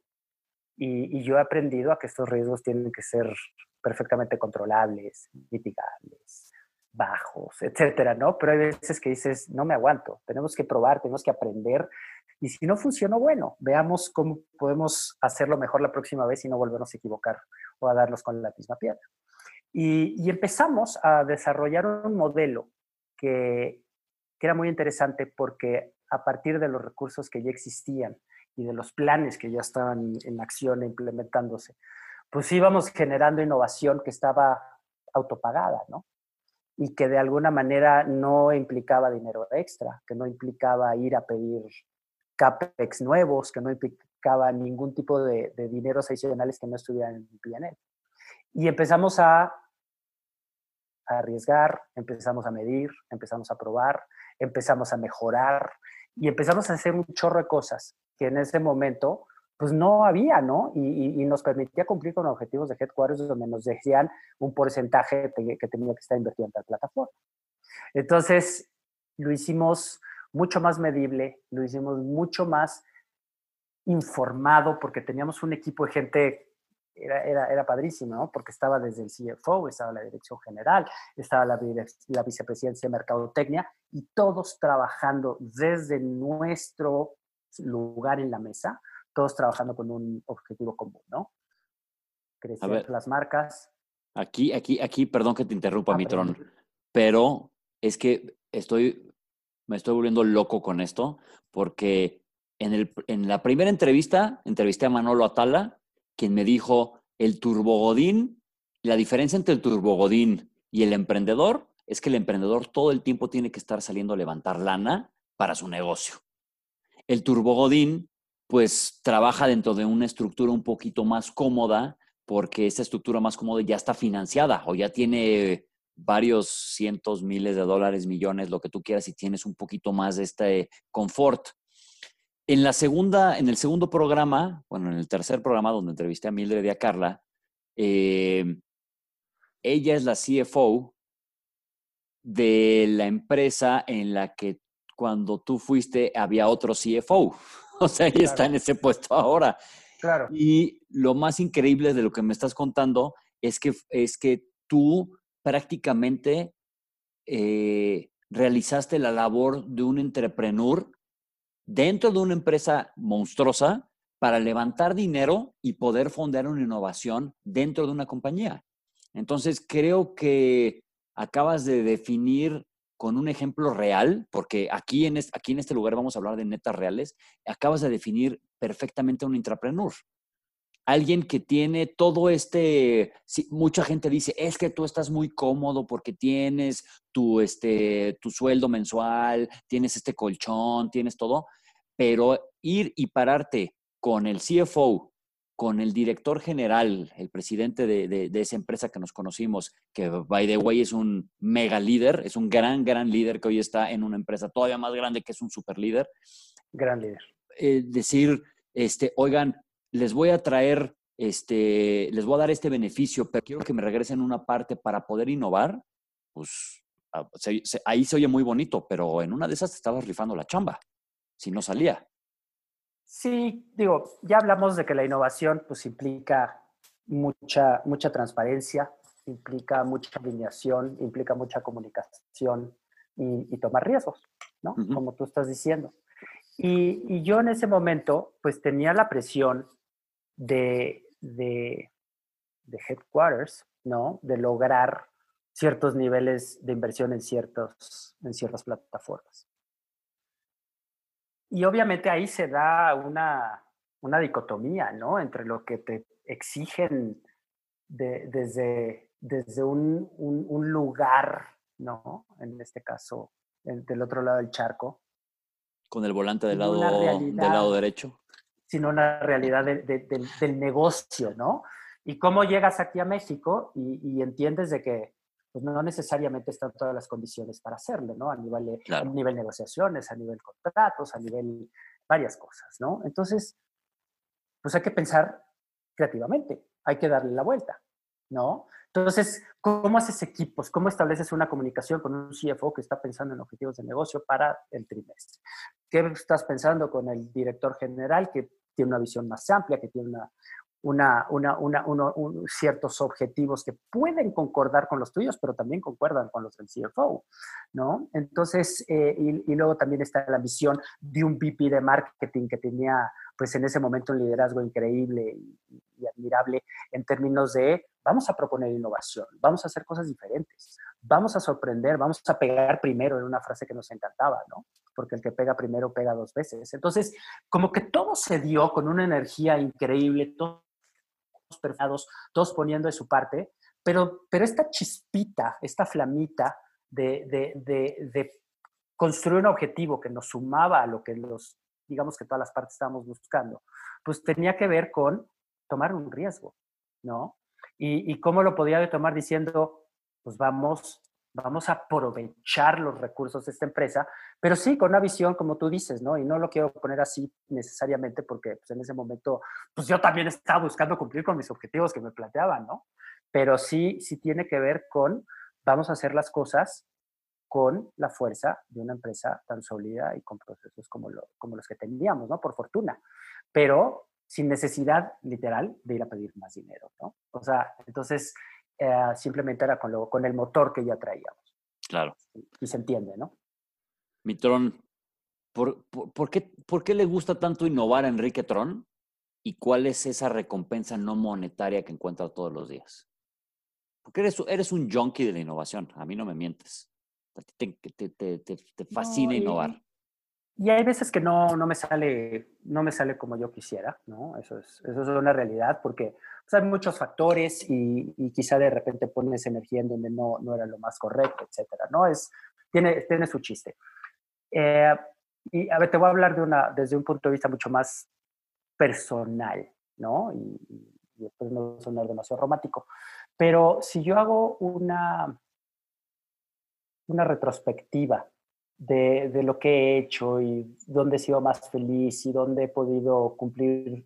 y, y yo he aprendido a que estos riesgos tienen que ser perfectamente controlables, mitigables, bajos, etcétera, ¿no? Pero hay veces que dices, no me aguanto, tenemos que probar, tenemos que aprender y si no funcionó, bueno, veamos cómo podemos hacerlo mejor la próxima vez y no volvernos a equivocar o a darnos con la misma piedra. Y, empezamos a desarrollar un modelo que, que era muy interesante porque a partir de los recursos que ya existían y de los planes que ya estaban en acción e implementándose, pues íbamos generando innovación que estaba autopagada, ¿no? Y que de alguna manera no implicaba dinero extra, que no implicaba ir a pedir CAPEX nuevos, que no implicaba ningún tipo de, de dineros adicionales que no estuvieran en PNL. Y empezamos a, arriesgar, empezamos a medir, empezamos a probar, empezamos a mejorar y empezamos a hacer un chorro de cosas que en ese momento pues no había, ¿no? Y, nos permitía cumplir con objetivos de headquarters donde nos decían un porcentaje que tenía que estar invertido en tal plataforma. Entonces, lo hicimos mucho más medible, lo hicimos mucho más informado porque teníamos un equipo de gente era, era, era padrísimo, ¿no? Porque estaba desde el CFO, estaba la dirección general, estaba la, la vicepresidencia de Mercadotecnia y todos trabajando desde nuestro lugar en la mesa, todos trabajando con un objetivo común, ¿no? Crecer las marcas. Aquí, aquí, aquí, perdón que te interrumpa, ah, mi tron, pero es que estoy, me estoy volviendo loco con esto, porque en, el, en la primera entrevista entrevisté a Manolo Atala quien me dijo, el turbogodín, la diferencia entre el turbogodín y el emprendedor es que el emprendedor todo el tiempo tiene que estar saliendo a levantar lana para su negocio. El turbogodín, pues trabaja dentro de una estructura un poquito más cómoda porque esa estructura más cómoda ya está financiada o ya tiene varios cientos, miles de dólares, millones, lo que tú quieras y tienes un poquito más de este confort. En la segunda, en el segundo programa, bueno, en el tercer programa donde entrevisté a Mildred y a Carla, eh, ella es la CFO de la empresa en la que cuando tú fuiste había otro CFO. O sea, ella está en ese puesto ahora. Claro. Y lo más increíble de lo que me estás contando es que, es que tú prácticamente eh, realizaste la labor de un entrepreneur dentro de una empresa monstruosa para levantar dinero y poder fundar una innovación dentro de una compañía. Entonces, creo que acabas de definir con un ejemplo real, porque aquí en, este, aquí en este lugar vamos a hablar de netas reales, acabas de definir perfectamente un intrapreneur. Alguien que tiene todo este, mucha gente dice, es que tú estás muy cómodo porque tienes tu, este, tu sueldo mensual, tienes este colchón, tienes todo, pero ir y pararte con el CFO, con el director general, el presidente de, esa empresa que nos conocimos, que by the way es un mega líder, es un gran, gran líder que hoy está en una empresa todavía más grande que es un super líder. Gran líder. Eh, decir, este, oigan, les voy a traer, este, les voy a dar este beneficio, pero quiero que me regresen una parte para poder innovar, pues ah, ahí se oye muy bonito, pero en una de esas te estabas rifando la chamba si no salía. Sí, digo, ya hablamos de que la innovación pues implica mucha, mucha transparencia, implica mucha alineación, implica mucha comunicación y, tomar riesgos, ¿no? Como tú estás diciendo. Y, yo en ese momento pues tenía la presión de, de, de headquarters, ¿no? De lograr ciertos niveles de inversión en, ciertos, en ciertas plataformas. Y obviamente ahí se da una, una dicotomía, ¿no? Entre lo que te exigen desde, desde un, un, lugar, ¿no? En este caso, del otro lado del charco. Con el volante del lado, del lado derecho. Sino una realidad del negocio, ¿no? Y cómo llegas aquí a México y, y entiendes de que pues no necesariamente están todas las condiciones para hacerlo, ¿no? A nivel, de, a nivel negociaciones, a nivel contratos, a nivel varias cosas, ¿no? Entonces, pues hay que pensar creativamente, hay que darle la vuelta, ¿no? Entonces, ¿cómo haces equipos? ¿Cómo estableces una comunicación con un CFO que está pensando en objetivos de negocio para el trimestre? ¿Qué estás pensando con el director general que tiene una visión más amplia, que tiene una, una, ciertos objetivos que pueden concordar con los tuyos, pero también concuerdan con los del CFO, ¿no? Entonces, eh, y, luego también está la visión de un VP de marketing que tenía, pues en ese momento un liderazgo increíble y, y admirable en términos de vamos a proponer innovación, vamos a hacer cosas diferentes, vamos a sorprender, vamos a pegar primero, en una frase que nos encantaba, ¿no? Porque el que pega primero pega dos veces. Entonces, como que todo se dio con una energía increíble, todo perfilados, todos poniendo de su parte, pero, pero esta chispita, esta flamita de, de, de, construir un objetivo que nos sumaba a lo que los, digamos que todas las partes estábamos buscando, pues tenía que ver con tomar un riesgo, ¿no? Y, y cómo lo podía tomar diciendo, pues vamos vamos a aprovechar los recursos de esta empresa, pero sí con una visión, como tú dices, ¿no? Y no lo quiero poner así necesariamente porque pues, en ese momento, pues yo también estaba buscando cumplir con mis objetivos que me planteaban, ¿no? Pero sí, sí tiene que ver con, vamos a hacer las cosas con la fuerza de una empresa tan sólida y con procesos como, como los que teníamos, ¿no? Por fortuna. Pero sin necesidad literal de ir a pedir más dinero, ¿no? O sea, entonces eh, simplemente era con, lo, con el motor que ya traíamos. Claro. Y, se entiende, ¿no? Mitrón, ¿por, por, qué, ¿por qué le gusta tanto innovar a Enrique Tron? ¿Y cuál es esa recompensa no monetaria que encuentra todos los días? Porque eres, eres un junkie de la innovación, a mí no me mientes. Te, te, te, te fascina innovar. Y hay veces que no, no, me sale, no me sale como yo quisiera, ¿no? Eso es, eso es una realidad porque pues, hay muchos factores y, y, quizá de repente pones energía en donde no, no era lo más correcto, etcétera, ¿no? Es, tiene, tiene su chiste. Eh, y a ver, te voy a hablar de una, desde un punto de vista mucho más personal, ¿no? Y, y después no sonar demasiado romántico. Pero si yo hago una, una retrospectiva de, lo que he hecho y dónde he sido más feliz y dónde he podido cumplir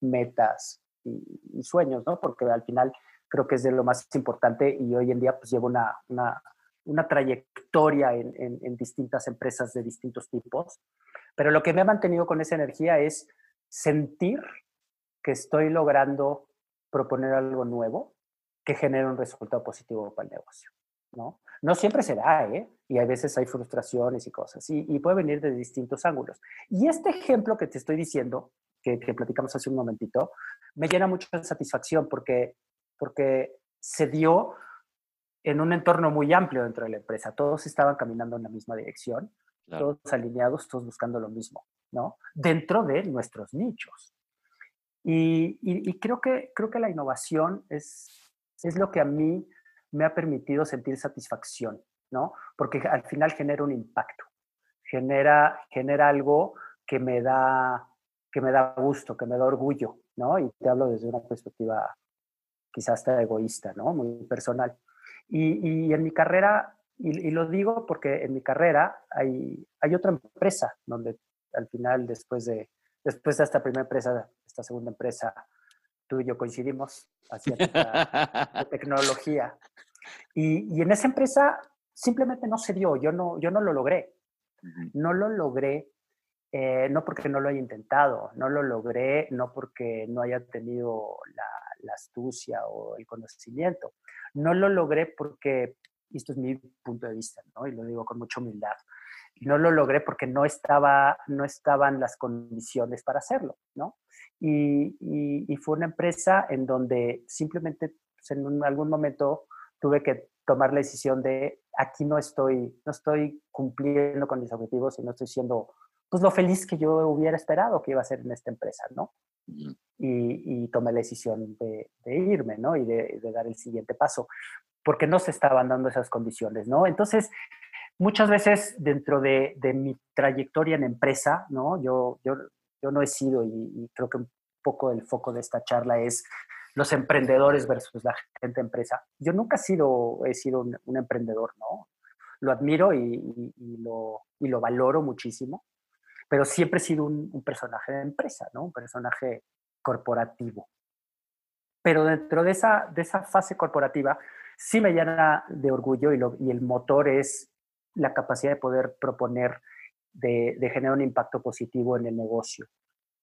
metas y, sueños, ¿no? Porque al final creo que es de lo más importante y hoy en día pues llevo una, una, una trayectoria en, en, distintas empresas de distintos tipos, pero lo que me ha mantenido con esa energía es sentir que estoy logrando proponer algo nuevo que genere un resultado positivo para el negocio. ¿No? No siempre será, ¿eh? Y a veces hay frustraciones y cosas, y, y puede venir de distintos ángulos. Y este ejemplo que te estoy diciendo, que, que platicamos hace un momentito, me llena mucho de satisfacción porque, porque se dio en un entorno muy amplio dentro de la empresa. Todos estaban caminando en la misma dirección, claro. todos alineados, todos buscando lo mismo, ¿no? Dentro de nuestros nichos. Y, y, y, creo, que, creo que la innovación es, es lo que a mí me ha permitido sentir satisfacción, ¿no? Porque al final genera un impacto, genera, genera algo que me, da, que me da gusto, que me da orgullo, ¿no? Y te hablo desde una perspectiva quizás hasta egoísta, ¿no? Muy personal. Y, y en mi carrera, y, y, lo digo porque en mi carrera hay, hay otra empresa donde al final, después de, después de esta primera empresa, esta segunda empresa, tú y yo coincidimos hacia de tecnología. Y, y, en esa empresa simplemente no se dio, yo no, yo no lo logré. No lo logré, eh, no porque no lo haya intentado, no lo logré, no porque no haya tenido la, la astucia o el conocimiento. No lo logré porque, y esto es mi punto de vista, ¿no? y lo digo con mucha humildad, no lo logré porque no, estaba, no estaban las condiciones para hacerlo, ¿no? Y, y, y fue una empresa en donde simplemente pues, en un, algún momento tuve que tomar la decisión de aquí no estoy, no estoy cumpliendo con mis objetivos y no estoy siendo pues lo feliz que yo hubiera esperado que iba a ser en esta empresa, ¿no? Y, y tomé la decisión de, de irme, ¿no? Y de, de, dar el siguiente paso, porque no se estaban dando esas condiciones, ¿no? Entonces, muchas veces dentro de, de mi trayectoria en empresa, ¿no? Yo, yo, yo no he sido, y, creo que un poco el foco de esta charla es los emprendedores versus la gente empresa. Yo nunca he sido, he sido un, emprendedor, ¿no? Lo admiro y, lo, y lo valoro muchísimo, pero siempre he sido un, personaje de empresa, ¿no? Un personaje corporativo. Pero dentro de esa, de esa fase corporativa, sí me llena de orgullo lo, y el motor es la capacidad de poder proponer, de, de generar un impacto positivo en el negocio,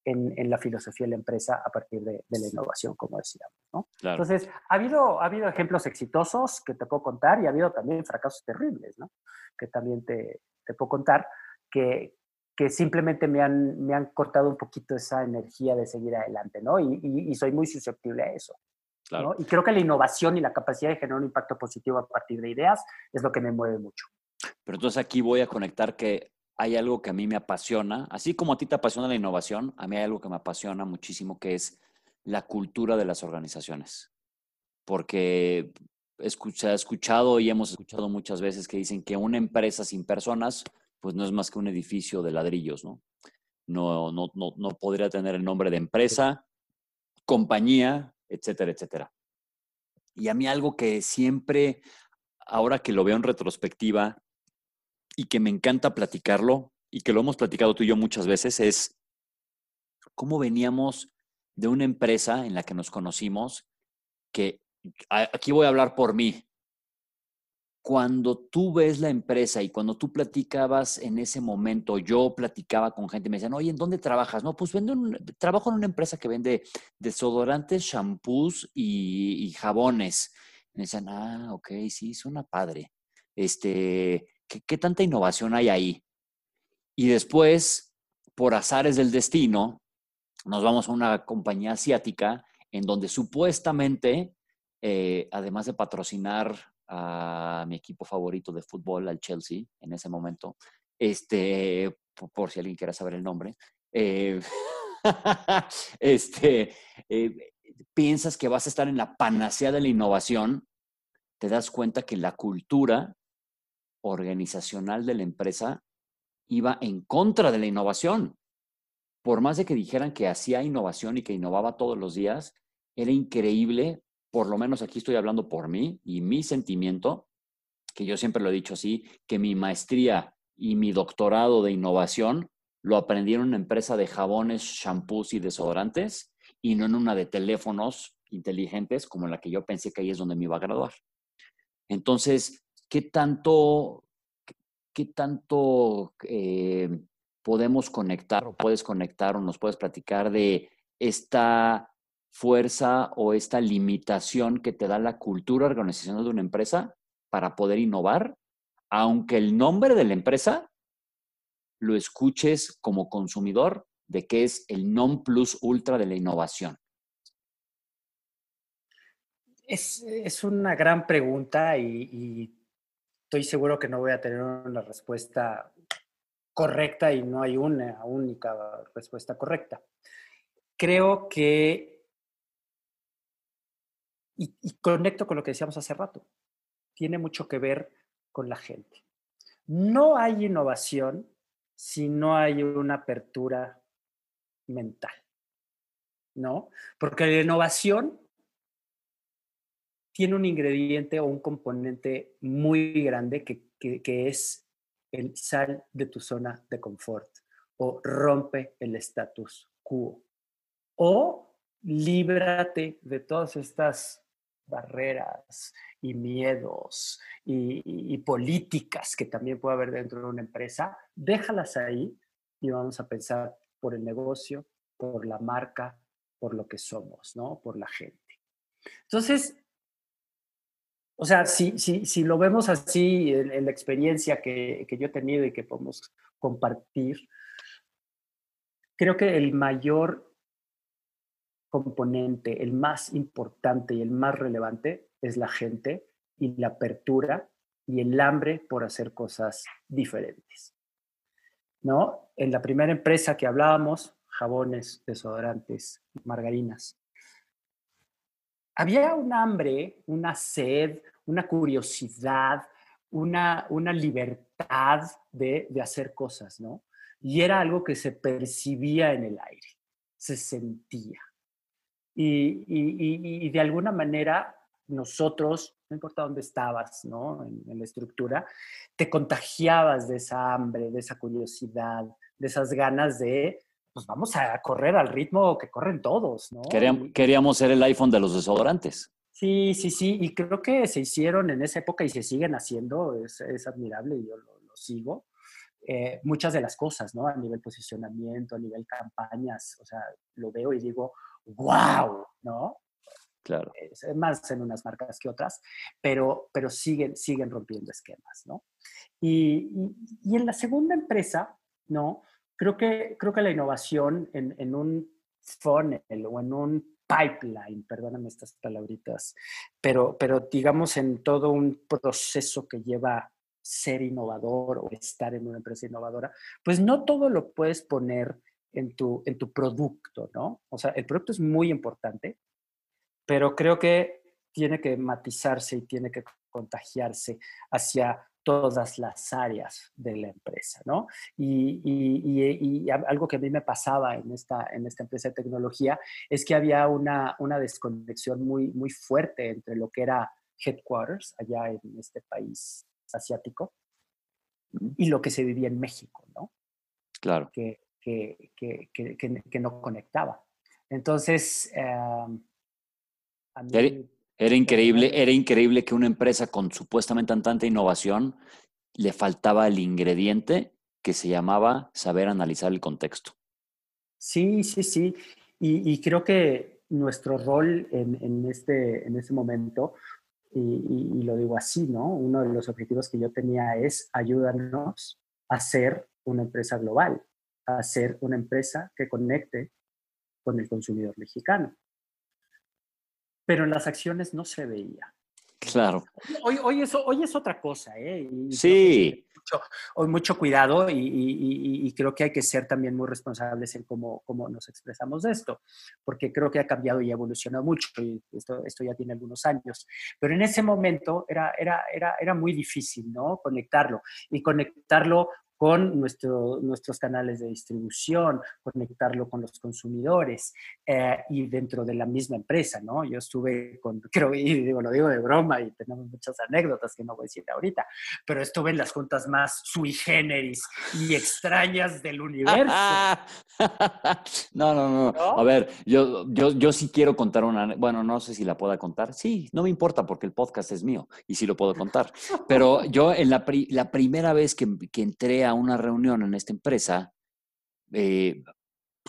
en, en, la filosofía de la empresa a partir de, de la innovación, como decíamos. ¿no? Claro. Entonces, ha habido, ha habido ejemplos exitosos que te puedo contar y ha habido también fracasos terribles, ¿no? que también te, te puedo contar, que, que simplemente me han, me han cortado un poquito esa energía de seguir adelante, ¿no? Y, y, y soy muy susceptible a eso. Claro. ¿no? Y creo que la innovación y la capacidad de generar un impacto positivo a partir de ideas es lo que me mueve mucho. Pero entonces aquí voy a conectar que hay algo que a mí me apasiona, así como a ti te apasiona la innovación, a mí hay algo que me apasiona muchísimo, que es la cultura de las organizaciones. Porque se ha escuchado y hemos escuchado muchas veces que dicen que una empresa sin personas, pues no es más que un edificio de ladrillos, ¿no? No, no, no, no podría tener el nombre de empresa, compañía, etcétera, etcétera. Y a mí algo que siempre, ahora que lo veo en retrospectiva, y que me encanta platicarlo y que lo hemos platicado tú y yo muchas veces es cómo veníamos de una empresa en la que nos conocimos que aquí voy a hablar por mí. cuando tú ves la empresa y cuando tú platicabas en ese momento, yo platicaba con gente, me decían, oye, ¿en dónde trabajas? No, pues vendo trabajo en una empresa que vende desodorantes, shampoos y, jabones. Me decían, ah, ok, sí, suena padre. Este, ¿qué, ¿qué tanta innovación hay ahí? Y después, por azares del destino, nos vamos a una compañía asiática en donde supuestamente, eh, además de patrocinar a mi equipo favorito de fútbol, al Chelsea, en ese momento, este, por, si alguien quiere saber el nombre, eh, este, eh, piensas que vas a estar en la panacea de la innovación, te das cuenta que la cultura organizacional de la empresa iba en contra de la innovación. Por más de que dijeran que hacía innovación y que innovaba todos los días, era increíble por lo menos aquí estoy hablando por mí y mi sentimiento, que yo siempre lo he dicho así, que mi maestría y mi doctorado de innovación lo aprendí en una empresa de jabones, shampoos y desodorantes y no en una de teléfonos inteligentes como la que yo pensé que ahí es donde me iba a graduar. Entonces, ¿qué tanto, qué tanto eh, podemos conectar o puedes conectar o nos puedes platicar de esta fuerza o esta limitación que te da la cultura organizacional de una empresa para poder innovar, aunque el nombre de la empresa lo escuches como consumidor de que es el non plus ultra de la innovación? Es, una gran pregunta y, estoy seguro que no voy a tener una respuesta correcta y no hay una única respuesta correcta. Creo que y, conecto con lo que decíamos hace rato. Tiene mucho que ver con la gente. No hay innovación si no hay una apertura mental, ¿no? Porque la innovación tiene un ingrediente o un componente muy grande que, que, es el sal de tu zona de confort o rompe el status quo o líbrate de todas estas barreras y miedos y, políticas que también puede haber dentro de una empresa, déjalas ahí y vamos a pensar por el negocio, por la marca, por lo que somos, ¿no? Por la gente. Entonces, o sea, si, si, si lo vemos así en, la experiencia que, que yo he tenido y que podemos compartir, creo que el mayor componente, el más importante y el más relevante es la gente y la apertura y el hambre por hacer cosas diferentes. ¿No? En la primera empresa que hablábamos, jabones, desodorantes, margarinas, había un hambre, una sed, una curiosidad, una, una libertad de, de hacer cosas, ¿no? Y era algo que se percibía en el aire, se sentía. Y, de alguna manera nosotros, no importa dónde estabas, ¿no? En, la estructura, te contagiabas de esa hambre, de esa curiosidad, de esas ganas de, pues vamos a correr al ritmo que corren todos, ¿no? Queríamos, ser el iPhone de los desodorantes. Sí, sí, sí, y creo que se hicieron en esa época y se siguen haciendo, es, admirable y yo lo, sigo. Eh, muchas de las cosas, ¿no? A nivel posicionamiento, a nivel campañas, o sea, lo veo y digo, wow, ¿no? Claro. Es más en unas marcas que otras, pero, pero siguen, siguen rompiendo esquemas, ¿no? Y, y, en la segunda empresa, ¿no? Creo que, creo que la innovación en, en un funnel o en un pipeline, perdóname estas palabritas, pero, pero digamos en todo un proceso que lleva ser innovador o estar en una empresa innovadora, pues no todo lo puedes poner en tu, en tu producto, ¿no? O sea, el producto es muy importante, pero creo que tiene que matizarse y tiene que contagiarse hacia todas las áreas de la empresa, ¿no? Y, y, y, algo que a mí me pasaba en esta, en esta empresa de tecnología es que había una, una desconexión muy, muy fuerte entre lo que era headquarters allá en este país asiático y lo que se vivía en México, ¿no? Claro. Que, que, que, que, no conectaba. Entonces, em, Era increíble, era increíble que una empresa con supuestamente tanta innovación le faltaba el ingrediente que se llamaba saber analizar el contexto. Sí, sí, sí. Y, creo que nuestro rol en, este, en este momento, y, lo digo así, ¿no? Uno de los objetivos que yo tenía es ayudarnos a ser una empresa global, a ser una empresa que conecte con el consumidor mexicano. Pero en las acciones no se veía. Claro. Hoy, hoy, es, hoy es otra cosa, ¿eh? sí. Mucho, hoy mucho cuidado y, creo que hay que ser también muy responsables en cómo, cómo, nos expresamos de esto, porque creo que ha cambiado y evolucionado mucho y esto, esto ya tiene algunos años. Pero en ese momento era, era, era, era muy difícil, ¿no? Conectarlo y conectarlo con nuestro, nuestros canales de distribución, conectarlo con los consumidores eh, y dentro de la misma empresa, ¿no? Yo estuve con, creo, y digo, lo digo de broma y tenemos muchas anécdotas que no voy a decir ahorita, pero estuve en las juntas más sui generis y extrañas del universo. no, no, no, A ver, yo, yo, yo sí quiero contar una, bueno, no sé si la pueda contar. Sí, no me importa porque el podcast es mío y sí lo puedo contar. Pero yo en la, la primera vez que, que entré a una reunión en esta empresa, eh,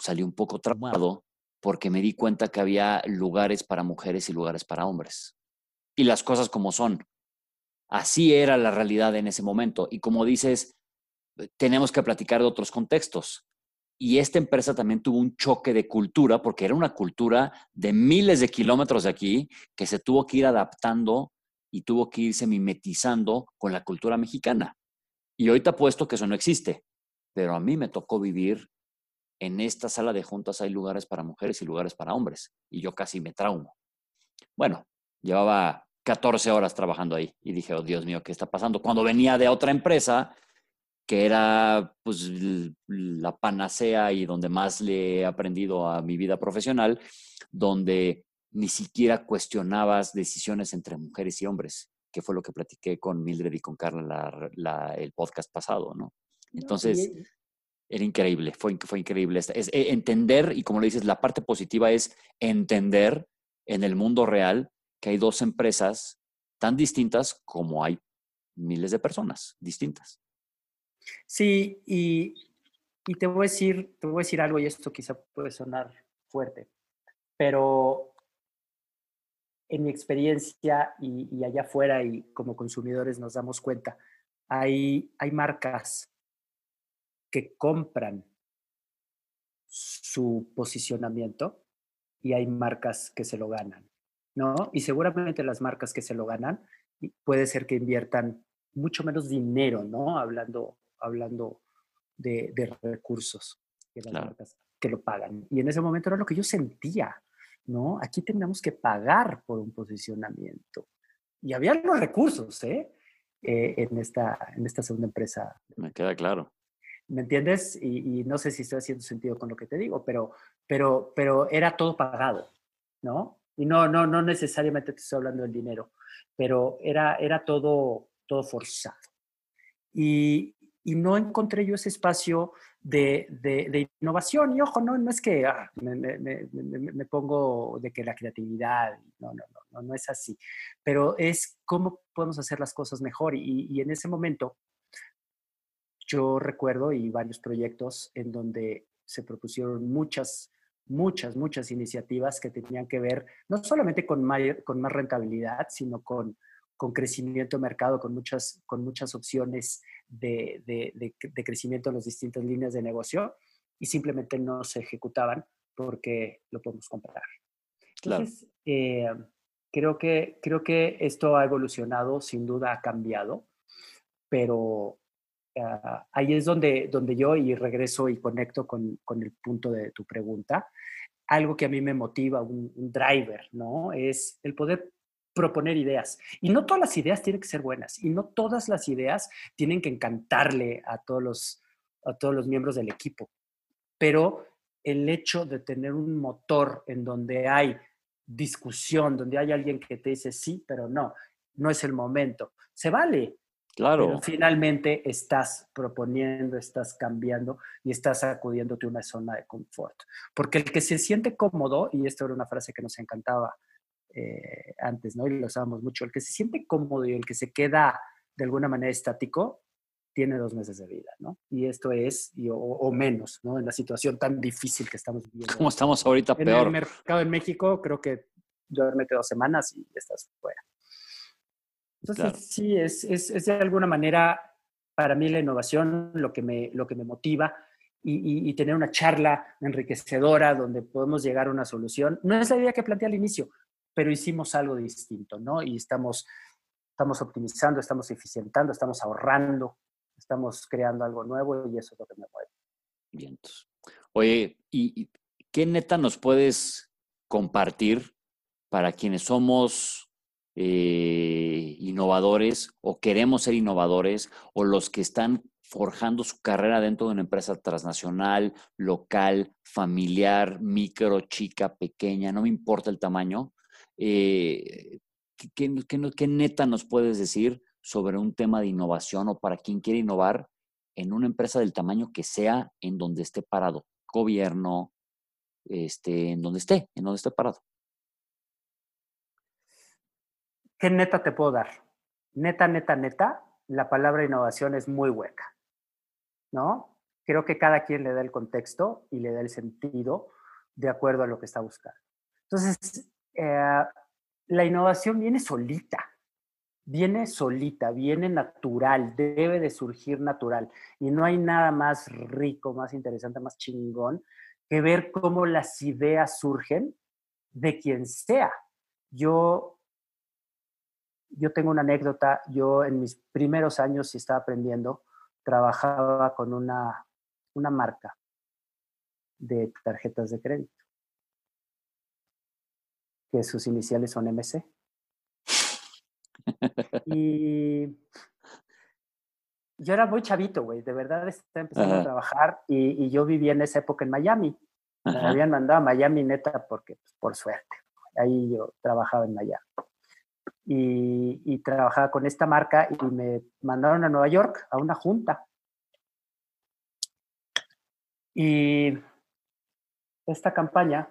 salí un poco traumado porque me di cuenta que había lugares para mujeres y lugares para hombres. Y las cosas como son. Así era la realidad en ese momento. Y como dices, tenemos que platicar de otros contextos. Y esta empresa también tuvo un choque de cultura, porque era una cultura de miles de kilómetros de aquí, que se tuvo que ir adaptando y tuvo que irse mimetizando con la cultura mexicana. Y ahorita puesto que eso no existe, pero a mí me tocó vivir en esta sala de juntas hay lugares para mujeres y lugares para hombres, y yo casi me traumo. Bueno, llevaba 14 horas trabajando ahí y dije, oh Dios mío, ¿qué está pasando? Cuando venía de otra empresa que era pues la panacea y donde más le he aprendido a mi vida profesional, donde ni siquiera cuestionabas decisiones entre mujeres y hombres que fue lo que platiqué con Mildred y con Carla la, el podcast pasado, ¿no? Entonces, era increíble, fue, fue increíble. Es, eh, entender, y como le dices, la parte positiva es entender en el mundo real que hay dos empresas tan distintas como hay miles de personas distintas. Sí, y, y te voy a decir, te voy a decir algo, y esto quizá puede sonar fuerte, pero en mi experiencia y, allá afuera y como consumidores nos damos cuenta, hay, hay marcas que compran su posicionamiento y hay marcas que se lo ganan, ¿no? Y seguramente las marcas que se lo ganan puede ser que inviertan mucho menos dinero, ¿no? Hablando, hablando de, recursos que las marcas que lo pagan. Y en ese momento era lo que yo sentía. ¿No? Aquí tenemos que pagar por un posicionamiento. Y había los recursos, ¿eh? eh en, esta, en esta segunda empresa. Me queda claro. ¿Me entiendes? Y, no sé si estoy haciendo sentido con lo que te digo, pero, pero, pero era todo pagado, ¿no? Y no, no, no necesariamente te estoy hablando del dinero, pero era, era todo, todo forzado. Y, y no encontré yo ese espacio de, de, innovación. Y ojo, no, no es que ah, me, me, me, pongo de que la creatividad, no, no, no, no, es así, pero es cómo podemos hacer las cosas mejor. Y, y en ese momento yo recuerdo y varios proyectos en donde se propusieron muchas, muchas, muchas iniciativas que tenían que ver no solamente con, con más rentabilidad, sino con, con crecimiento de mercado, con muchas, con muchas opciones de, de, crecimiento en las distintas líneas de negocio y simplemente no se ejecutaban porque lo podemos comprar. Entonces, eh, creo, que, creo que esto ha evolucionado, sin duda ha cambiado, pero ah, ahí es donde, donde yo, y regreso y conecto con, con, el punto de tu pregunta, algo que a mí me motiva, un, un driver, ¿no? Es el poder proponer ideas. Y no todas las ideas tienen que ser buenas y no todas las ideas tienen que encantarle a todos los, a todos los miembros del equipo. Pero el hecho de tener un motor en donde hay discusión, donde hay alguien que te dice sí, pero no, no es el momento, se vale. Claro. Pero finalmente estás proponiendo, estás cambiando y estás acudiéndote a una zona de confort. Porque el que se siente cómodo, y esto era una frase que nos encantaba eh, antes, ¿no? Y lo usábamos mucho. El que se siente cómodo y el que se queda de alguna manera estático, tiene dos meses de vida, ¿no? Y esto es, o, menos, ¿no? En la situación tan difícil que estamos viviendo. Como estamos ahorita en peor. En el mercado en México, creo que duérmete dos semanas y estás fuera. Entonces, sí, es, es, es, de alguna manera para mí la innovación lo que me, lo que me motiva y, y, tener una charla enriquecedora donde podemos llegar a una solución. No es la idea que planteé al inicio, pero hicimos algo distinto, ¿no? Y estamos, estamos optimizando, estamos eficientando, estamos ahorrando, estamos creando algo nuevo y eso es lo que me mueve. Bien. Oye, ¿y qué neta nos puedes compartir para quienes somos eh, innovadores o queremos ser innovadores o los que están forjando su carrera dentro de una empresa transnacional, local, familiar, micro, chica, pequeña, no me importa el tamaño. Eh, ¿qué, qué, neta nos puedes decir sobre un tema de innovación o para quien quiere innovar en una empresa del tamaño que sea en donde esté parado? Gobierno, este, en donde esté, en donde esté parado. ¿Qué neta te puedo dar? Neta, neta, neta, la palabra innovación es muy hueca, ¿no? Creo que cada quien le da el contexto y le da el sentido de acuerdo a lo que está buscando. Entonces, eh, la innovación viene solita, viene solita, viene natural, debe de surgir natural. Y no hay nada más rico, más interesante, más chingón que ver cómo las ideas surgen de quien sea. Yo yo tengo una anécdota, yo en mis primeros años, si estaba aprendiendo, trabajaba con una, una marca de tarjetas de crédito, que sus iniciales son MC. Y yo era muy chavito, güey, de verdad estaba empezando a trabajar y, y, yo vivía en esa época en Miami. Me habían mandado a Miami neta porque, pues, por suerte, ahí yo trabajaba en Miami y, trabajaba con esta marca y me mandaron a Nueva York a una junta. Y esta campaña,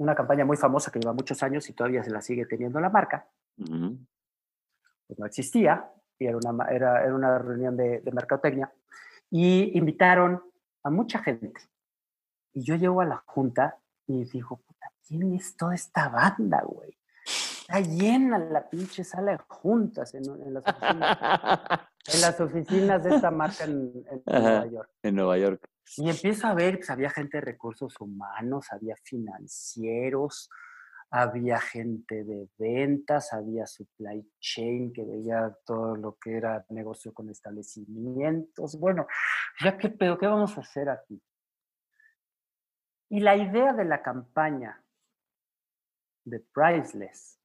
una campaña muy famosa que lleva muchos años y todavía se la sigue teniendo la marca, pues no existía y era una, era, era una reunión de, de mercadotecnia y invitaron a mucha gente. Y yo llego a la junta y digo, puta, ¿quién es toda esta banda, güey? está llena la pinche sala de juntas en, las, oficinas, de esta marca en, Nueva York. En Nueva York. Y empiezo a ver, pues había gente de recursos humanos, había financieros, había gente de ventas, había supply chain que veía todo lo que era negocio con establecimientos. Bueno, ya qué pedo, ¿qué vamos a hacer aquí? Y la idea de la campaña de Priceless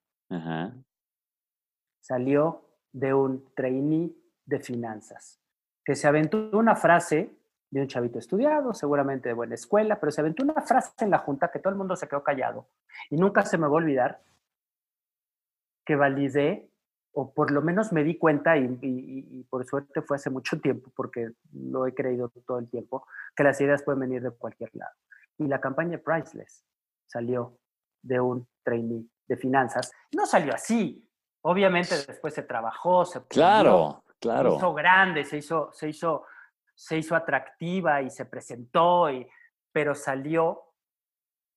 Salió de un trainee de finanzas, que se aventó una frase de un chavito estudiado, seguramente de buena escuela, pero se aventó una frase en la junta que todo el mundo se quedó callado. Y nunca se me va a olvidar que validé, o por lo menos me di cuenta, y, y, por suerte fue hace mucho tiempo, porque lo he creído todo el tiempo, que las ideas pueden venir de cualquier lado. Y la campaña Priceless salió de un trainee de finanzas. No salió así. Obviamente después se trabajó, se claro, claro. se hizo grande, se hizo, se hizo, se hizo atractiva y se presentó, y, pero salió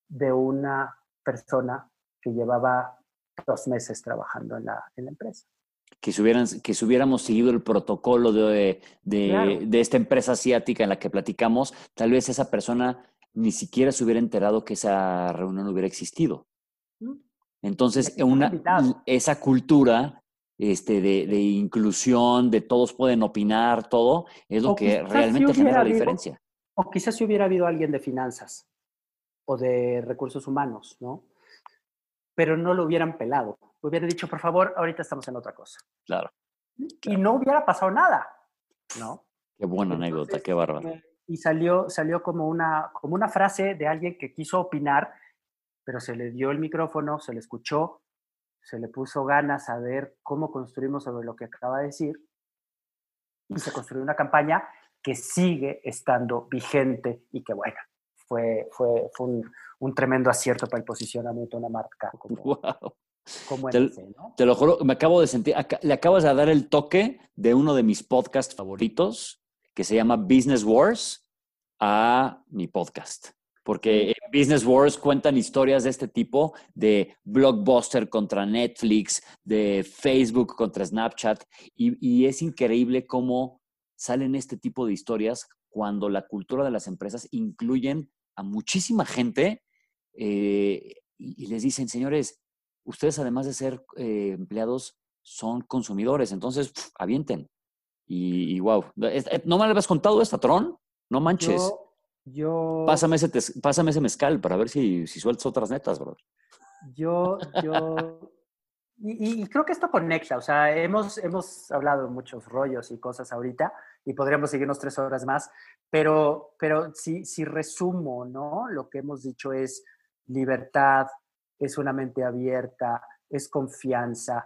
de una persona que llevaba dos meses trabajando en la, en la empresa. Que si, hubieran, que si hubiéramos seguido el protocolo de, de, de, esta empresa asiática en la que platicamos, tal vez esa persona ni siquiera se hubiera enterado que esa reunión hubiera existido. Mm. Entonces, una, esa cultura este, de, de, inclusión, de todos pueden opinar, todo, es lo que realmente genera la diferencia. O quizás si hubiera habido alguien de finanzas o de recursos humanos, ¿no? Pero no lo hubieran pelado. Hubiera dicho, por favor, ahorita estamos en otra cosa. Claro. Y no hubiera pasado nada, ¿no? Qué buena anécdota, qué bárbaro. Eh, y salió, salió como, una, como una frase de alguien que quiso opinar pero se le dio el micrófono, se le escuchó, se le puso ganas a ver cómo construimos sobre lo que acaba de decir y se construyó una campaña que sigue estando vigente y que, bueno, fue, fue, fue un, tremendo acierto para el posicionamiento de una marca como, wow. como te, ¿no? te, lo juro, me acabo de sentir, le acabas de dar el toque de uno de mis podcasts favoritos que se llama Business Wars a mi podcast porque Business Wars cuentan historias de este tipo, de Blockbuster contra Netflix, de Facebook contra Snapchat, y, es increíble cómo salen este tipo de historias cuando la cultura de las empresas incluyen a muchísima gente eh, y, les dicen, señores, ustedes además de ser eh, empleados, son consumidores, entonces avienten. Y, wow, ¿no me habías contado esta, Tron? No manches. Yo. Pásame ese, pásame ese mezcal para ver si, si sueltas otras netas, bro. Yo, yo. y, creo que esto conecta, o sea, hemos, hemos hablado de muchos rollos y cosas ahorita y podríamos seguirnos tres horas más, pero, pero si, si resumo, ¿no? Lo que hemos dicho es libertad, es una mente abierta, es confianza.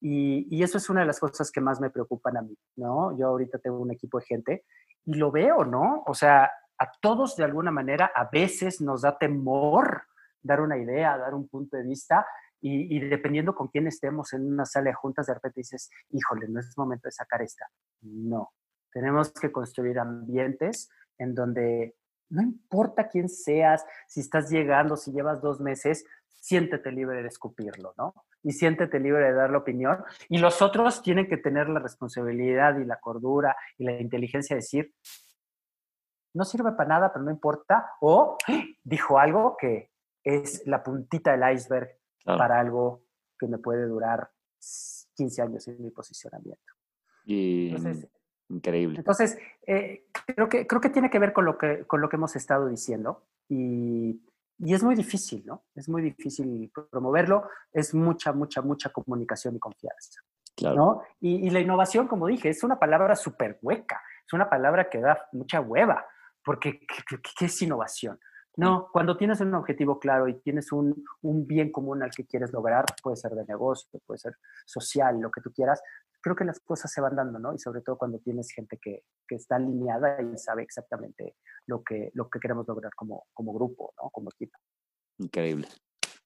Y, y, eso es una de las cosas que más me preocupan a mí, ¿no? Yo ahorita tengo un equipo de gente y lo veo, ¿no? O sea, a todos de alguna manera a veces nos da temor dar una idea, dar un punto de vista y, dependiendo con quién estemos en una sala de juntas, de repente dices, híjole, no es momento de sacar esta. No, tenemos que construir ambientes en donde no importa quién seas, si estás llegando, si llevas dos meses, siéntete libre de escupirlo, ¿no? Y siéntete libre de dar la opinión. Y los otros tienen que tener la responsabilidad y la cordura y la inteligencia de decir, no sirve para nada, pero no importa, o dijo algo que es la puntita del iceberg para algo que me puede durar 15 años en mi posicionamiento. Y increíble. Entonces, eh, creo, que, creo que tiene que ver con lo que, con lo que hemos estado diciendo y, y es muy difícil, ¿no? Es muy difícil promoverlo, es mucha, mucha, mucha comunicación y confianza. Claro. ¿no? Y, y, la innovación, como dije, es una palabra súper hueca, es una palabra que da mucha hueva porque ¿qué, es innovación? No, cuando tienes un objetivo claro y tienes un, un, bien común al que quieres lograr, puede ser de negocio, puede ser social, lo que tú quieras, creo que las cosas se van dando, ¿no? Y sobre todo cuando tienes gente que, que está alineada y sabe exactamente lo que, lo que queremos lograr como, como grupo, ¿no? Como equipo. Increíble.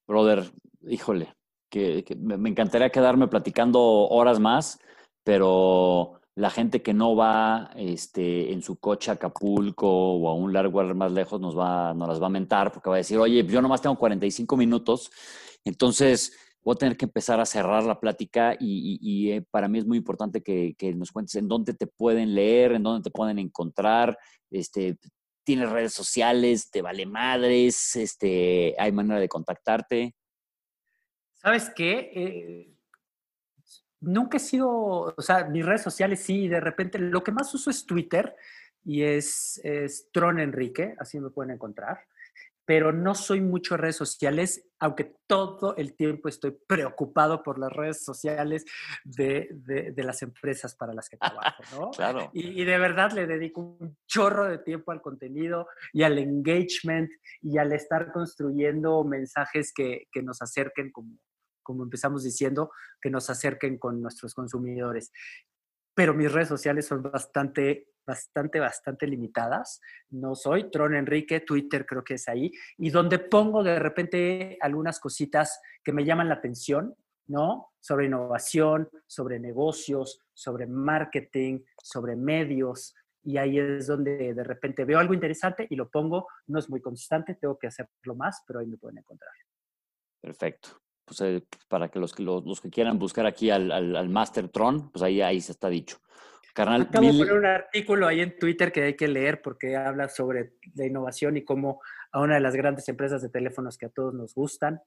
Brother, híjole, que, que me encantaría quedarme platicando horas más, pero la gente que no va este, en su coche a Acapulco o a un largo más lejos nos, va, nos las va a mentar porque va a decir, oye, yo nomás tengo 45 minutos, entonces voy a tener que empezar a cerrar la plática y, eh, para mí es muy importante que, nos cuentes en dónde te pueden leer, en dónde te pueden encontrar, este, tienes redes sociales, te vale madres, este, hay manera de contactarte. ¿Sabes qué? Eh, nunca he sido, o sea, mis redes sociales sí, de repente lo que más uso es Twitter y es, es Tron Enrique, así me pueden encontrar, pero no soy mucho de redes sociales, aunque todo el tiempo estoy preocupado por las redes sociales de, de, las empresas para las que trabajo, ¿no? claro. Y, y, de verdad le dedico un chorro de tiempo al contenido y al engagement y al estar construyendo mensajes que, que nos acerquen como, como empezamos diciendo, que nos acerquen con nuestros consumidores. Pero mis redes sociales son bastante, bastante, bastante limitadas. No soy Tron Enrique, Twitter creo que es ahí, y donde pongo de repente algunas cositas que me llaman la atención, ¿no? Sobre innovación, sobre negocios, sobre marketing, sobre medios, y ahí es donde de repente veo algo interesante y lo pongo. No es muy constante, tengo que hacerlo más, pero ahí me pueden encontrar. Perfecto pues, eh, para que los, que los, que quieran buscar aquí al, al, Master Tron, pues ahí, ahí se está dicho. Carnal, Acabo de poner un artículo ahí en Twitter que hay que leer porque habla sobre la innovación y cómo a una de las grandes empresas de teléfonos que a todos nos gustan,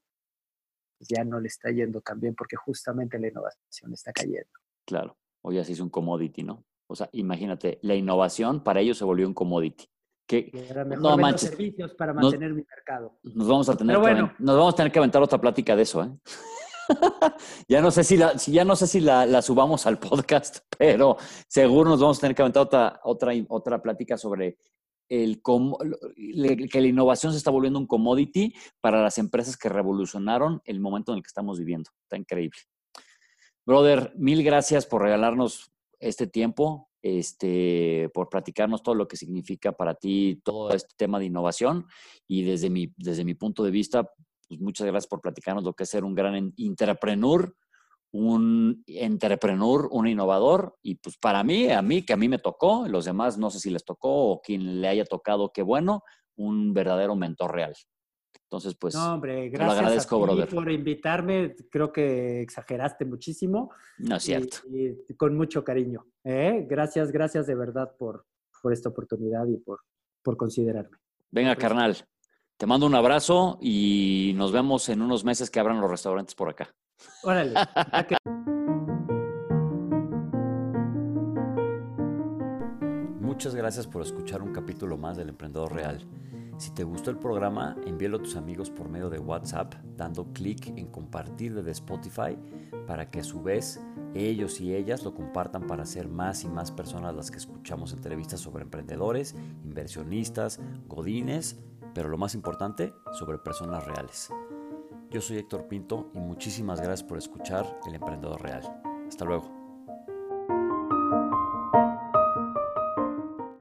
pues ya no le está yendo tan bien porque justamente la innovación está cayendo. Claro, hoy así es un commodity, ¿no? O sea, imagínate, la innovación para ellos se volvió un commodity no manches. servicios para mantener mi mercado. Nos vamos a tener que nos vamos a tener que aventar otra plática de eso, ¿eh? ya no sé si la, ya no sé si la, subamos al podcast, pero seguro nos vamos a tener que aventar otra, otra, otra plática sobre el que la innovación se está volviendo un commodity para las empresas que revolucionaron el momento en el que estamos viviendo. Está increíble. Brother, mil gracias por regalarnos este tiempo. Este, por platicarnos todo lo que significa para ti todo este tema de innovación y desde mi, desde mi punto de vista, pues muchas gracias por platicarnos lo que es ser un gran intrapreneur, un entrepreneur, un innovador y pues para mí, a mí que a mí me tocó, los demás no sé si les tocó o quien le haya tocado, qué bueno, un verdadero mentor real. Entonces, pues, no, hombre, gracias por invitarme. Creo que exageraste muchísimo. No es cierto. Y, con mucho cariño. ¿eh? Gracias, gracias de verdad por, por esta oportunidad y por, por considerarme. Venga, carnal. Te mando un abrazo y nos vemos en unos meses que abran los restaurantes por acá. Órale. Muchas gracias por escuchar un capítulo más del Emprendedor Real. Si te gustó el programa, envíalo a tus amigos por medio de WhatsApp, dando clic en compartir desde Spotify para que a su vez ellos y ellas lo compartan para ser más y más personas las que escuchamos entrevistas sobre emprendedores, inversionistas, godines, pero lo más importante, sobre personas reales. Yo soy Héctor Pinto y muchísimas gracias por escuchar El Emprendedor Real. Hasta luego.